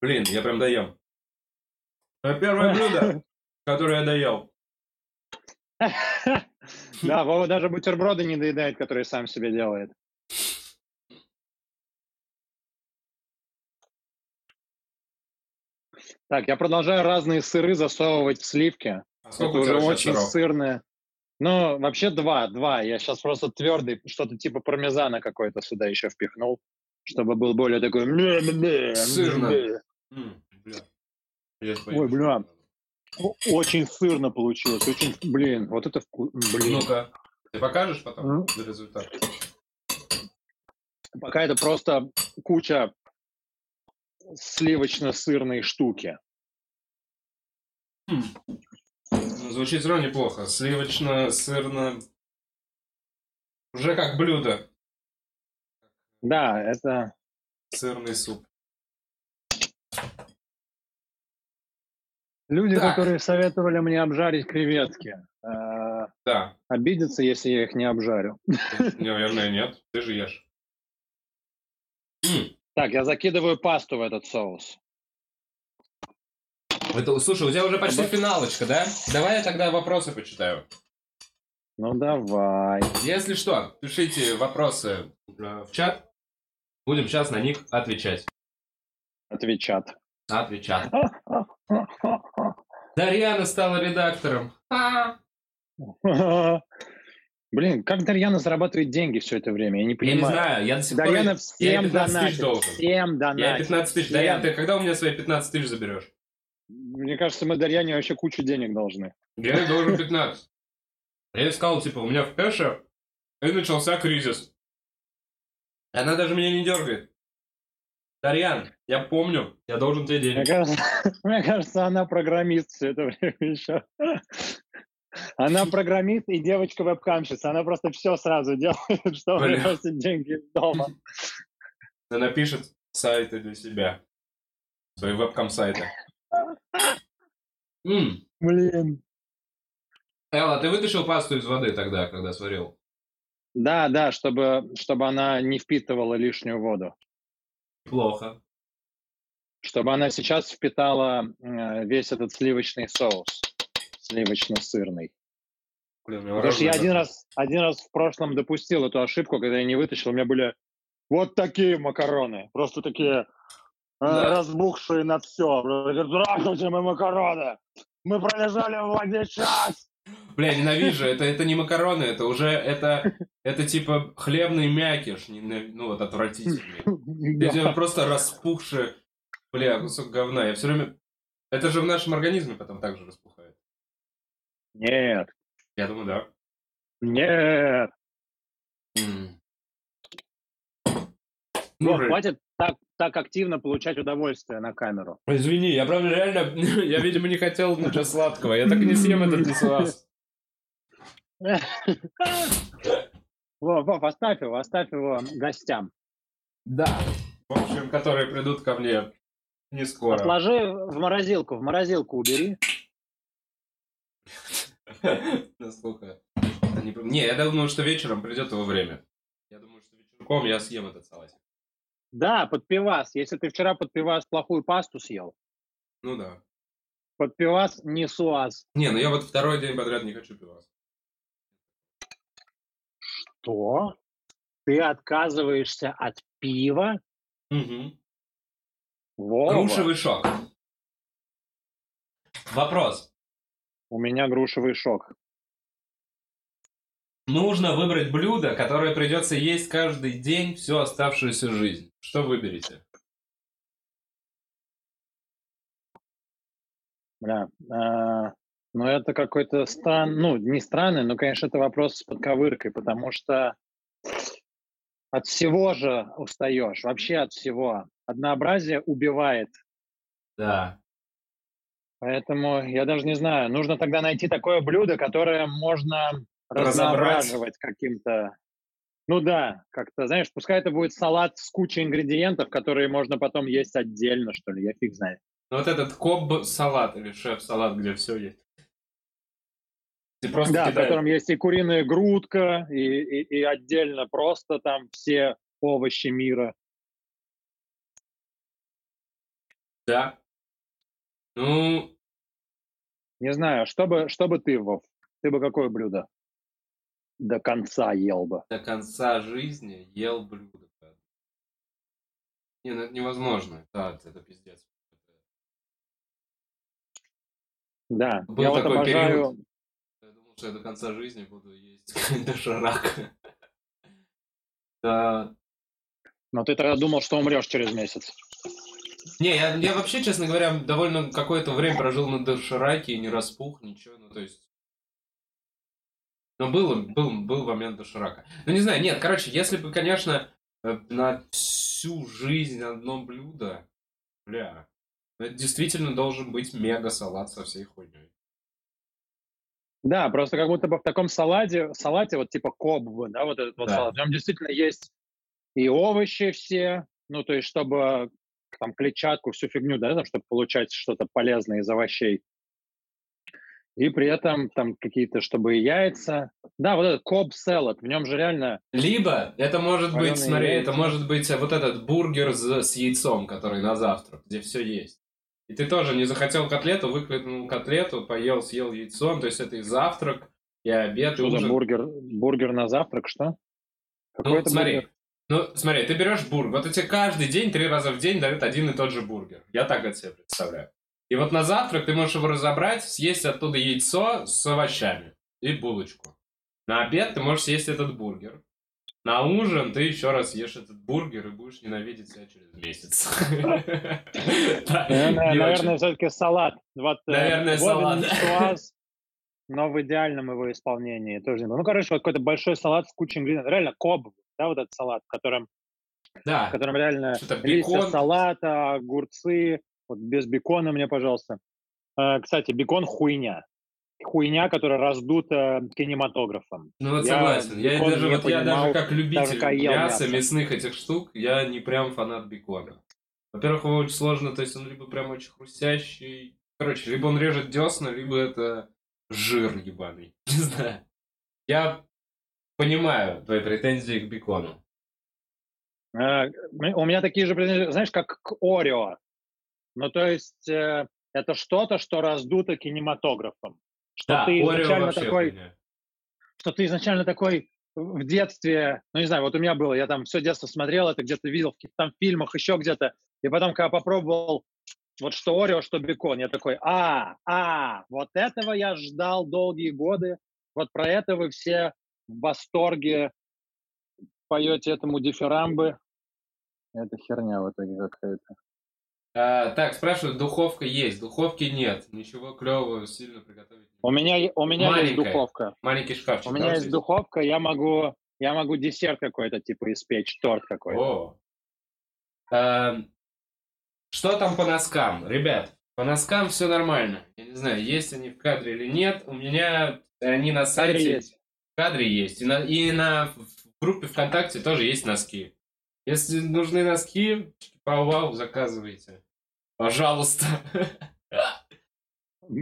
Блин, я прям доем. Это первое блюдо, которое я доел. Да, Вова даже бутерброды не доедает, которые сам себе делает. Так, я продолжаю разные сыры засовывать в сливки. А сколько уже очень сыров? сырные. Ну, вообще два, два. Я сейчас просто твердый, что-то типа пармезана какой-то сюда еще впихнул, чтобы был более такой... Сырно. Ой, бля. Очень сырно получилось. Очень, блин, вот это вкус. Блин. Ну-ка, ты покажешь потом mm. результат? Пока это просто куча сливочно-сырные штуки. Хм. Ну, звучит все равно неплохо. Сливочно-сырно... Уже как блюдо. Да, это... Сырный суп. Люди, так. которые советовали мне обжарить креветки, э, да. обидятся, если я их не обжарю. Наверное, нет. Ты же ешь. Так, я закидываю пасту в этот соус. Это, слушай, у тебя уже почти финалочка, да? Давай я тогда вопросы почитаю. Ну давай. Если что, пишите вопросы э, в чат. Будем сейчас на них отвечать. Отвечат. Отвечат. Дарьяна стала редактором. Блин, как Дарьяна зарабатывает деньги все это время? Я не понимаю. Я не знаю, я до сих Дарьяна пор... всем я 15 донатит. тысяч должен. Всем донатит. Я 15 тысяч. Дарьяна, ты когда у меня свои 15 тысяч заберешь? Мне кажется, мы Дарьяне вообще кучу денег должны. Я должен 15. Я сказал, типа, у меня в кэше и начался кризис. Она даже меня не дергает. Дарьян, я помню, я должен тебе денег. Мне кажется, мне кажется она программист все это время еще. Она программист и девочка-вебкамщица. Она просто все сразу делает, чтобы приносить деньги из дома. Она пишет сайты для себя. Свои вебкам-сайты. Блин. Элла, ты вытащил пасту из воды тогда, когда сварил? Да, да, чтобы, чтобы она не впитывала лишнюю воду. Плохо. Чтобы она сейчас впитала э, весь этот сливочный соус сливочно-сырный. Потому что я один раз, один раз в прошлом допустил эту ошибку, когда я не вытащил, у меня были вот такие макароны, просто такие э, да. разбухшие на все. Здравствуйте, мы макароны! Мы пролежали в воде час! Бля, ненавижу, это, это не макароны, это уже, это, это типа хлебный мякиш, ну вот отвратительный. Это просто распухший, бля, кусок говна. Я все время, это же в нашем организме потом также распухает. Нет. Я думаю, да. Нет. Ну, ну хватит так, так активно получать удовольствие на камеру. Извини, я правда реально, я, видимо, не хотел ничего сладкого. Я так и не съем этот несуаз. Вов, Вов, оставь его, оставь его гостям. Да. В общем, которые придут ко мне не скоро. Отложи в морозилку, в морозилку убери. Насколько Не, я думаю, что вечером придет его время. Я думаю, что вечерком я съем этот салатик. Да, под пивас. Если ты вчера под пивас плохую пасту съел, Ну да. под пивас не суаз. Не, ну я вот второй день подряд не хочу пивас. Что? Ты отказываешься от пива? Угу. Вова, Грушевый шок. Вопрос. У меня грушевый шок. Нужно выбрать блюдо, которое придется есть каждый день всю оставшуюся жизнь. Что выберете? Бля, а, ну это какой-то стран, ну не странный, но, конечно, это вопрос с подковыркой, потому что от всего же устаешь, вообще от всего. Однообразие убивает. Да. Поэтому я даже не знаю, нужно тогда найти такое блюдо, которое можно Разобрать. разноображивать каким-то. Ну да, как-то, знаешь, пускай это будет салат с кучей ингредиентов, которые можно потом есть отдельно, что ли, я фиг знает. Ну вот этот коб-салат или шеф-салат, где все есть. Ты просто Да, в кидаешь- котором есть и куриная грудка, и, и, и отдельно просто там все овощи мира. Да. Ну, Не знаю, что бы, что бы ты, Вов, ты бы какое блюдо до конца ел бы? до конца жизни ел блюдо. Не, ну это невозможно. Да, это пиздец. Да, Был я вот такой обожаю... период. Я думал, что я до конца жизни буду есть доширак. Да. Но ты тогда думал, что умрешь через месяц. Не, я, я вообще, честно говоря, довольно какое-то время прожил на дошираке и не распух, ничего, ну то есть... Но был, был, был момент доширака. Ну не знаю, нет, короче, если бы, конечно, э, на всю жизнь одно блюдо, бля, ну, это действительно должен быть мега-салат со всей хуйней. Да, просто как будто бы в таком салате, салате вот типа коббы, да, вот этот вот Да. салат, в нем действительно есть и овощи все, ну, то есть чтобы там клетчатку, всю фигню, да, там, чтобы получать что-то полезное из овощей. И при этом там какие-то, чтобы и яйца. Да, вот этот коб салат, в нем же реально Либо это может быть, смотри, яйца. это может быть э, вот этот бургер с, с яйцом, который на завтрак, где все есть. И ты тоже не захотел котлету, выкликнул котлету, поел, съел яйцом, то есть это и завтрак, и обед, и что за ужин. бургер, бургер на завтрак, что? Какой Ну, это смотри, бургер? Ну, смотри, ты берешь бургер, вот тебе каждый день, три раза в день дают один и тот же бургер. Я так это себе представляю. И вот на завтрак ты можешь его разобрать, съесть оттуда яйцо с овощами и булочку. На обед ты можешь съесть этот бургер. На ужин ты еще раз ешь этот бургер и будешь ненавидеть себя через месяц. Да, Наверное, все-таки салат. Э, Наверное, салат. Но в идеальном его исполнении тоже. не было. Ну, короче, вот какой-то большой салат с кучей ингредиентов. Реально коб, да, вот этот салат, в котором, в Да, котором реально листья салата, огурцы. Вот без бекона мне, пожалуйста. Э, Кстати, бекон хуйня. Хуйня, которая раздута кинематографом. Ну вот Я согласен. Я даже, вот я понимал, даже как любитель даже мяса, мясо. мясных этих штук, я не прям фанат бекона. Во-первых, его очень сложно, то есть он либо прям очень хрустящий. Короче, либо он режет десна, либо это жир ебаный. Не знаю. Я понимаю твои претензии к бекону. Э, У меня такие же претензии, знаешь, как к Орео. Ну, то есть э, это что-то, что раздуто кинематографом. Что Да, ты изначально такой, хуйня. что ты изначально такой в детстве, ну не знаю, вот у меня было, я там все детство смотрел это, где-то видел в каких-то там фильмах, еще где-то, и потом, когда попробовал вот что Орео, что бекон, я такой, а, а, вот этого я ждал долгие годы, вот про это вы все в восторге поете этому дифирамбы. Это херня в итоге какая-то. А, так, спрашивают, духовка есть, духовки нет. Ничего клевого сильно приготовить. У меня, у меня есть Маленькая. духовка. Маленький шкафчик. У меня да, есть здесь? духовка, я могу, я могу десерт какой-то типа испечь, торт какой-то. О. Эм, Что там по носкам? Ребят, по носкам все нормально. Я не знаю, есть они в кадре или нет. У меня они на сайте... есть. Кадре есть. И на, и на в группе ВКонтакте тоже есть носки. Если нужны носки, пау-вау, заказывайте. Пожалуйста.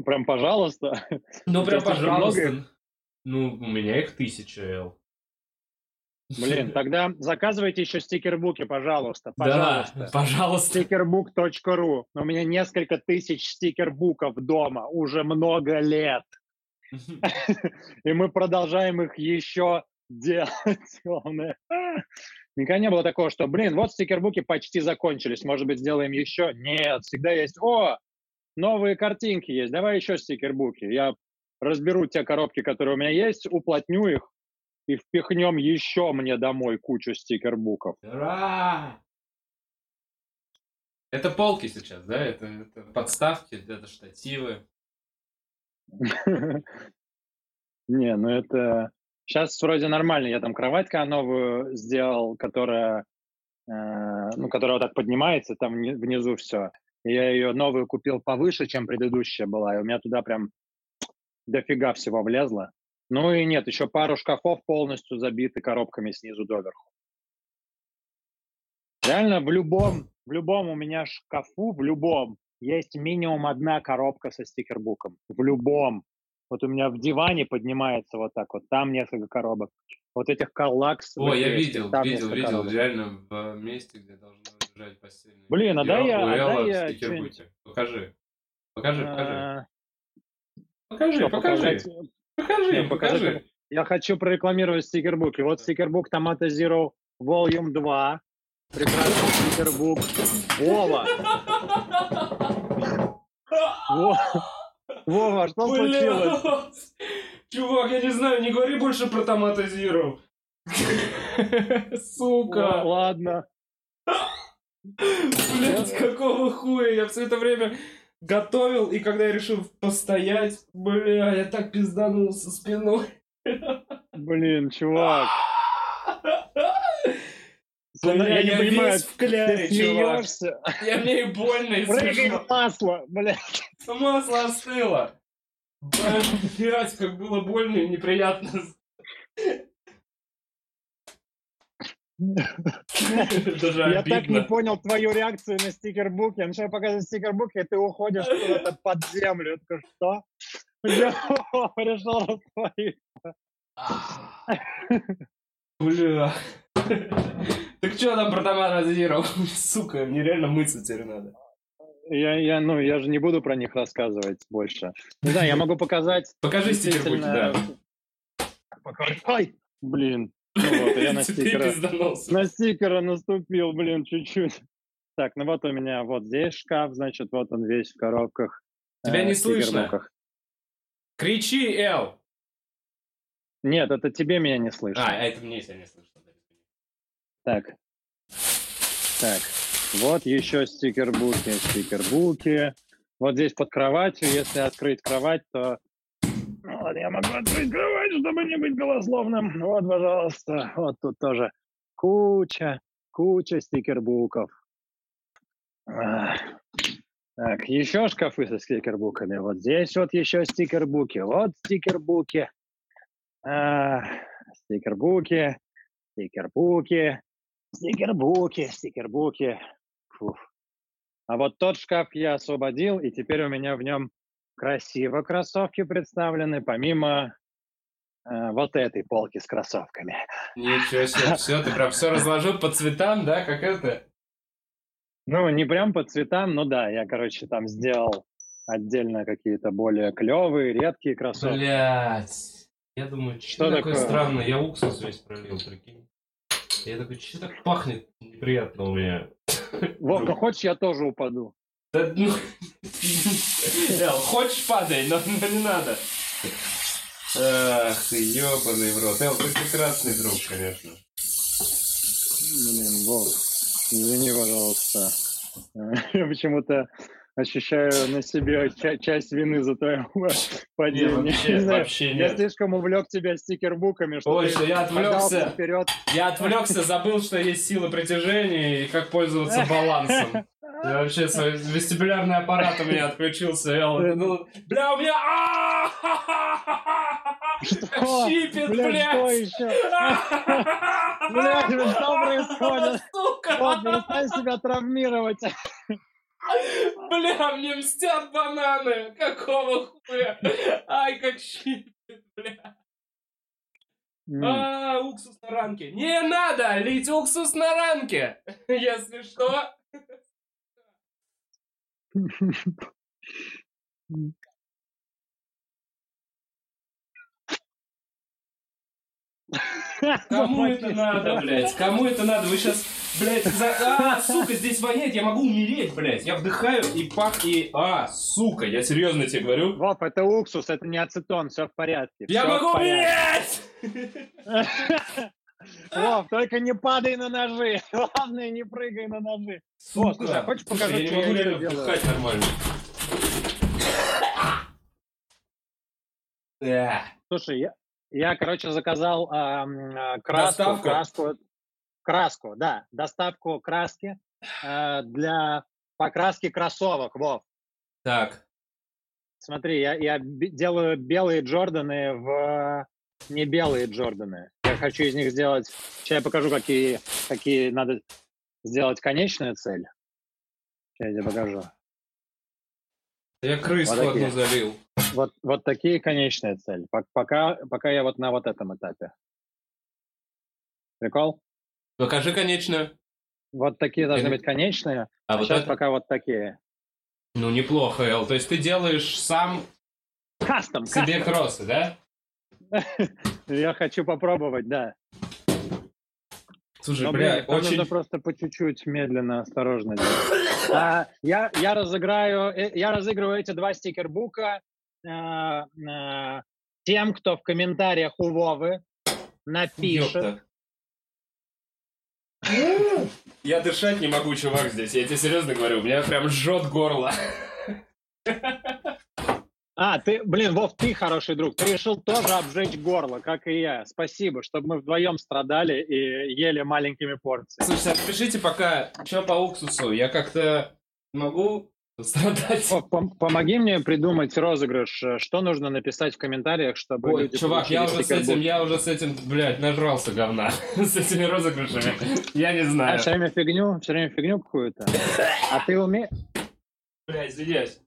Прям пожалуйста. Ну, прям пожалуйста. Ну, у меня их тысяча, Эл. Блин, тогда заказывайте еще стикербуки, пожалуйста. Пожалуйста. Да, пожалуйста. Стикербук.ру. У меня несколько тысяч стикербуков дома уже много лет. И мы продолжаем их еще делать. Никогда не было такого, что, блин, вот стикербуки почти закончились, может быть, сделаем еще? Нет, всегда есть, о, новые картинки есть, давай еще стикербуки. Я разберу те коробки, которые у меня есть, уплотню их, и впихнем еще мне домой кучу стикербуков. Ура! Это полки сейчас, да? Это, это подставки, это штативы. Не, ну это... Сейчас вроде нормально. Я там кроватька новую сделал, которая, э, ну, которая вот так поднимается, там внизу все. Я ее новую купил повыше, чем предыдущая была, и у меня туда прям дофига всего влезло. Ну и нет, еще пару шкафов полностью забиты коробками снизу доверху. Реально в любом, в любом у меня шкафу, в любом, есть минимум одна коробка со стикербуком. В любом. Вот у меня в диване поднимается вот так вот, там несколько коробок. Вот этих коллакс. О, я видел, видел, видел, коробок. реально в месте, где должно лежать постельное. Блин, а дай я, а дай я Покажи. Покажи, покажи. Покажи, покажи. Покажи, я покажи. Я хочу прорекламировать стикербуки. Вот стикербук Tomato Zero Volume 2. Прекрасный стикербук. Вова! Вова, что случилось? Чувак, я не знаю, не говори больше про Tomato Zero. Сука. Ладно. Блять, какого хуя? Я все это время готовил, и когда я решил постоять, бля, я так пизданулся спиной. Блин, чувак. Бля, я, я не понимаю, в кляре, ты смеешься. Я мне и больно, и смешно. масло, блядь. Масло остыло. Блядь, как было больно и неприятно. Я так не понял твою реакцию на стикербук. Я начинаю показывать стикербук, и ты уходишь куда-то под землю. Такой, что? Я решил раствориться. Бля. Так что там про Тамара Зиров? Сука, мне реально мыться теперь надо. Я, я, ну, я же не буду про них рассказывать больше. Не знаю, я могу показать... Покажи стикербуки, да. Ай, блин. Ну вот, я на стикера, на стикера наступил, блин, чуть-чуть. Так, ну вот у меня вот здесь шкаф, значит, вот он весь в коробках. Тебя э, не слышно. Кричи, Эл! Нет, это тебе меня не слышно. А, это мне тебя не слышно. Так. Так. Вот еще стикербуки, стикербуки. Вот здесь под кроватью, если открыть кровать, то ну, вот я могу открыть кровать, чтобы не быть голословным. Вот, пожалуйста. Вот тут тоже куча, куча стикербуков. Так, еще шкафы со стикербуками. Вот здесь вот еще стикербуки. Вот стикербуки. А, стикербуки, стикербуки, стикербуки, стикербуки. Фух. А вот тот шкаф я освободил, и теперь у меня в нем красиво кроссовки представлены, помимо э, вот этой полки с кроссовками. Ничего себе, все, ты прям все разложил по цветам, да, как это? Ну, не прям по цветам, но да, я, короче, там сделал отдельно какие-то более клевые, редкие кроссовки. Блять, я думаю, что, что такое, такое странное, я уксус весь пролил, прикинь. Я такой, что так пахнет неприятно у меня. Ну хочешь, я тоже упаду. Да, ну, Эл, хочешь падай, но, но не надо. Ах ты, ебаный в рот. Эл, ты прекрасный друг, конечно. Блин, Бог, извини, пожалуйста. Я почему-то ощущаю на себе часть вины за твое падение. Не, вообще, не знаю, вообще нет. Я слишком увлек тебя стикербуками, что Ой, ты я отвлекся. Вперед. Я отвлекся, забыл, что есть сила притяжения и как пользоваться балансом. Я вообще вестибулярный аппарат у меня отключился. Я, ну, бля, у меня... Что? Щипет, блядь. Бля, что еще? Блядь, что происходит? Сука! Вот, перестань себя травмировать. Бля, мне мстят бананы! Какого хуя? Ай, как щипет, бля. А, уксус на ранке. Не надо лить уксус на ранке, если что. Кому это надо, блядь? Кому это надо? Вы сейчас, блядь, за... А, сука, здесь воняет, я могу умереть, блядь. Я вдыхаю и пах, и... А, сука, я серьезно тебе говорю. Вов, это уксус, это не ацетон, все в порядке. Я могу умереть! Вов, только не падай на ножи. Главное, не прыгай на ножи. О, слушай, а хочешь покажу, я не могу реально вдыхать нормально. Слушай, я, я, короче, заказал а, краску, Доставку? краску, краску, да, доставку краски а, для покраски кроссовок, Вов. Так, Смотри, я, я делаю белые Джорданы в не белые Джорданы. Я хочу из них сделать... Сейчас я покажу, какие, какие надо сделать конечную цель. Сейчас я тебе покажу. Я крыску Вот одну залил. Вот, вот такие конечная цель. Пок- Пока, пока я вот на вот этом этапе. Прикол? Покажи конечную. Вот такие должны быть конечные, А а вот сейчас это? пока вот такие. Ну, неплохо, Эл. То есть ты делаешь сам Кастом, себе кастом. кроссы, да? Я хочу попробовать, да. Слушай, Но, бля, там очень... нужно просто по чуть-чуть, медленно, осторожно делать. А, я, я разыграю, э, я разыгрываю эти два стикербука э, э, тем, кто в комментариях у Вовы напишет. Я дышать не могу, чувак, здесь. Я тебе серьезно говорю, у меня прям жжет горло. А, ты, блин, Вов, ты хороший друг. Ты решил тоже обжечь горло, как и я. Спасибо, чтобы мы вдвоем страдали и ели маленькими порциями. Слушайте, напишите пока, что по уксусу. Я как-то могу страдать. Вов, пом- помоги мне придумать розыгрыш. Что нужно написать в комментариях, чтобы Ой, люди чувак, я уже с этим, я уже с этим, блядь, нажрался говна. С этими розыгрышами. Я не А, знаю. все время фигню, все время фигню какую-то. А ты умеешь... Блядь, извиняюсь.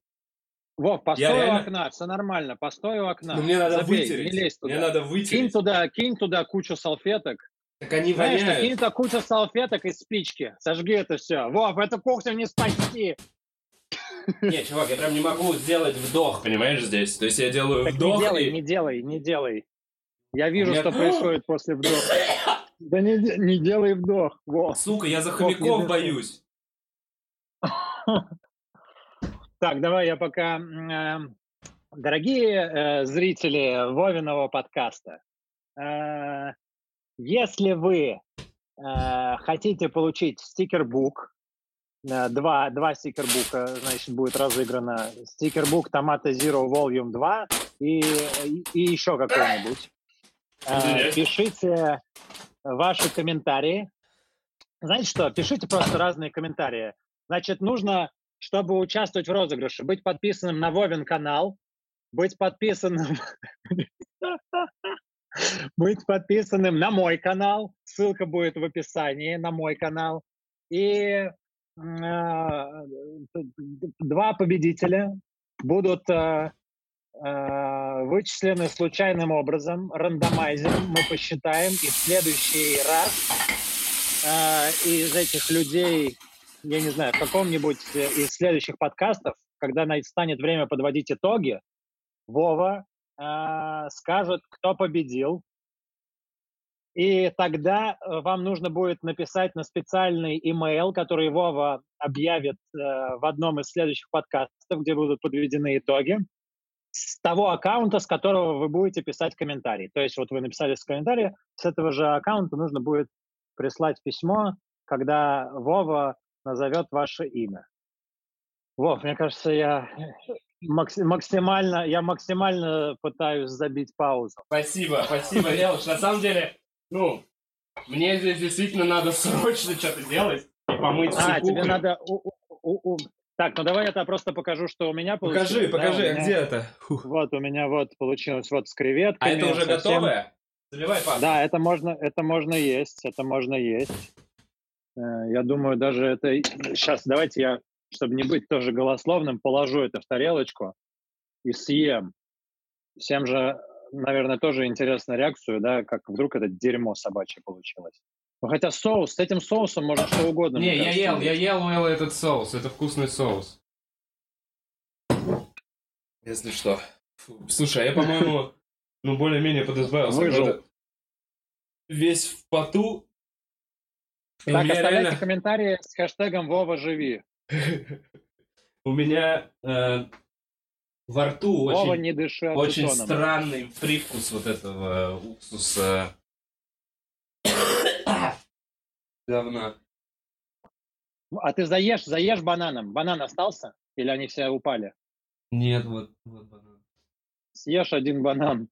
Вов, постой Я у реально- окна, все нормально, постой у окна. Но мне надо Забей, вытереть. Не лезь туда. Мне надо Кинь вытереть. туда, кинь туда кучу салфеток. Так они Знаешь, что, кинь воняют. туда кучу салфеток и спички. Сожги это все. Вов, эту кухню не спасти. Не, чувак, я прям не могу сделать вдох, понимаешь, здесь. То есть я делаю Так не вдох делай, и... не делай, не делай. Я вижу, меня- что происходит после вдоха. Да не, не делай вдох. Во. Сука, я за не хомяков боюсь. Так, давай я пока... э, Дорогие э, зрители Вовиного подкаста, э, если вы хотите получить стикербук, два, два стикербука, значит, будет разыграно. Стикербук Tomato Zero Volume 2 и, и, и еще какой-нибудь. Пишите ваши комментарии. Знаете что? Пишите просто разные комментарии. Значит, нужно, чтобы участвовать в розыгрыше, быть подписанным на Вовин канал, быть подписанным быть подписанным на мой канал. Ссылка будет в описании на мой канал. И а, два победителя будут а, а, вычислены случайным образом, рандомайзером. Мы посчитаем, и в следующий раз а, из этих людей, я не знаю, в каком-нибудь э, из следующих подкастов, когда станет время подводить итоги, Вова а, скажет, кто победил. И тогда э, вам нужно будет написать на специальный имейл, который Вова объявит э, в одном из следующих подкастов, где будут подведены итоги, с того аккаунта, с которого вы будете писать комментарий. То есть вот вы написали с комментария, с этого же аккаунта нужно будет прислать письмо, когда Вова назовет ваше имя. Вов, мне кажется, я макси- максимально, я максимально пытаюсь забить паузу. Спасибо, спасибо, Лелуш. На самом деле, ну, мне здесь действительно надо срочно что-то делать и помыть А, тебе надо... у- у- у- у- Так, ну давай я то просто покажу, что у меня получилось. Покажи, да, покажи, а меня- где это? Фух. Вот, у меня вот получилось вот с креветками. А это уже совсем- готовое? Заливай пасту. Да, это можно, это можно есть, это можно есть. Э, Я думаю, даже это... Сейчас, давайте я, чтобы не быть тоже голословным, положу это в тарелочку и съем. Всем же наверное, тоже интересную реакцию, да, как вдруг это дерьмо собачье получилось. Ну, хотя соус, с этим соусом может что угодно. Не, я кажется, ел, есть. я ел, ел этот соус. Это вкусный соус. Если что. Фу, Слушай, а я, по-моему, ну, более-менее подозбавился. Выжил. Весь в поту. И Так, оставляйте реально... комментарии с хэштегом Вова живи. У меня э, во рту Вова очень, не дыши очень ацетоном. странный привкус вот этого уксуса. Давно. А ты заешь, заешь бананом. Банан остался? Или они все упали? Нет, вот, вот банан. Съешь один банан.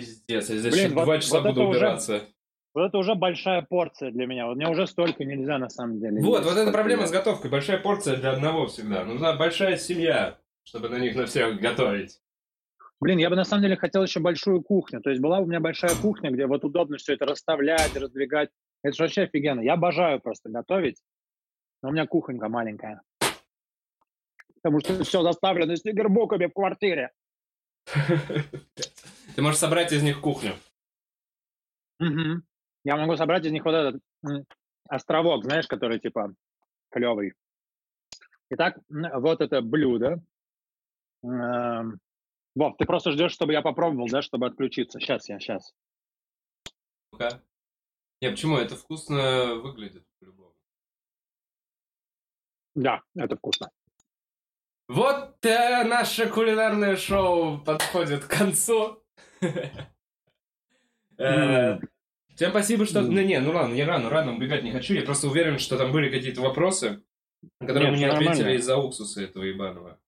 Пиздец, я здесь Блин, вот- два часа вот буду это уже- убираться. Вот это уже большая порция для меня. Вот мне уже столько нельзя на самом деле. Вот, вот это Как проблема я- с готовкой. Большая порция для одного всегда. Нужна большая семья, чтобы на них на всех готовить. Блин, я бы на самом деле хотел еще большую кухню. То есть была у меня большая кухня, где вот удобно все это расставлять, раздвигать. Это же вообще офигенно. Я обожаю просто готовить. Но у меня кухонька маленькая. Потому что все заставлено снегербуками в квартире. Ты можешь собрать из них кухню. Мгм. Я могу собрать из них вот этот островок, знаешь, который типа клевый. Итак, вот это блюдо. Эм, Вов, ты просто ждешь, чтобы я попробовал, да, чтобы отключиться. Сейчас я, сейчас. Ну-ка. Не, почему? Это вкусно выглядит по-любому. Да, это вкусно. Вот э, наше кулинарное шоу подходит к концу. Э, Всем спасибо, что... Мгм. Ну, не, ну ладно, я рано, рано убегать не хочу. Я просто уверен, что там были какие-то вопросы, на которые Нет, мы не всё ответили из-за уксуса этого ебаного.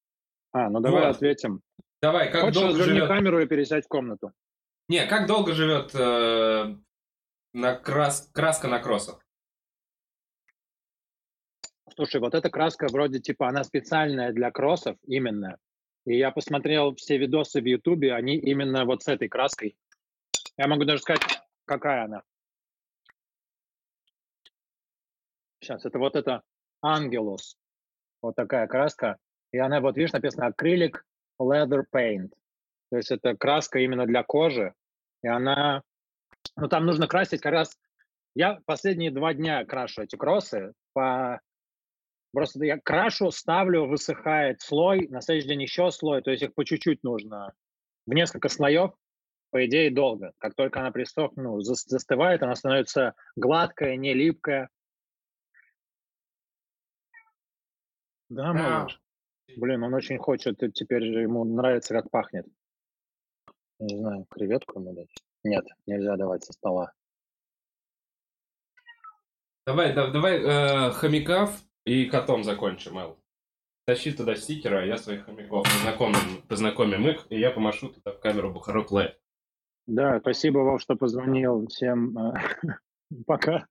А, ну давай ответим. Давай, как Хочешь, долго живет... камеру и пересядь в комнату. Не, как долго живет э, на крас... краска на кроссах? Слушай, вот эта краска вроде типа, она специальная для кроссов именно. И я посмотрел все видосы в Ютубе, они именно вот с этой краской. Я могу даже сказать, какая она. Сейчас, это вот это Angelus. Вот такая краска. И она, вот видишь, написано акрилик leather paint. То есть это краска именно для кожи. И она... Ну, там нужно красить как раз... Я последние два дня крашу эти кроссы по Просто я крашу, ставлю, высыхает слой, на следующий день еще слой, то есть их по чуть-чуть нужно. В несколько слоев, по идее, долго. Как только она пристав, ну, зас- застывает, она становится гладкая, не липкая. Да, малыш. Блин, он очень хочет, и теперь же ему нравится, как пахнет. Не знаю, креветку ему дать? Нет, нельзя давать со стола. Давай, да- давай э, хомяков и котом закончим, Эл. Тащи туда стикеры, а я своих хомяков познакомим, познакомим их, и я помашу туда в камеру Бухарок Лайв. Да, спасибо, Вов, что позвонил. Всем э, пока.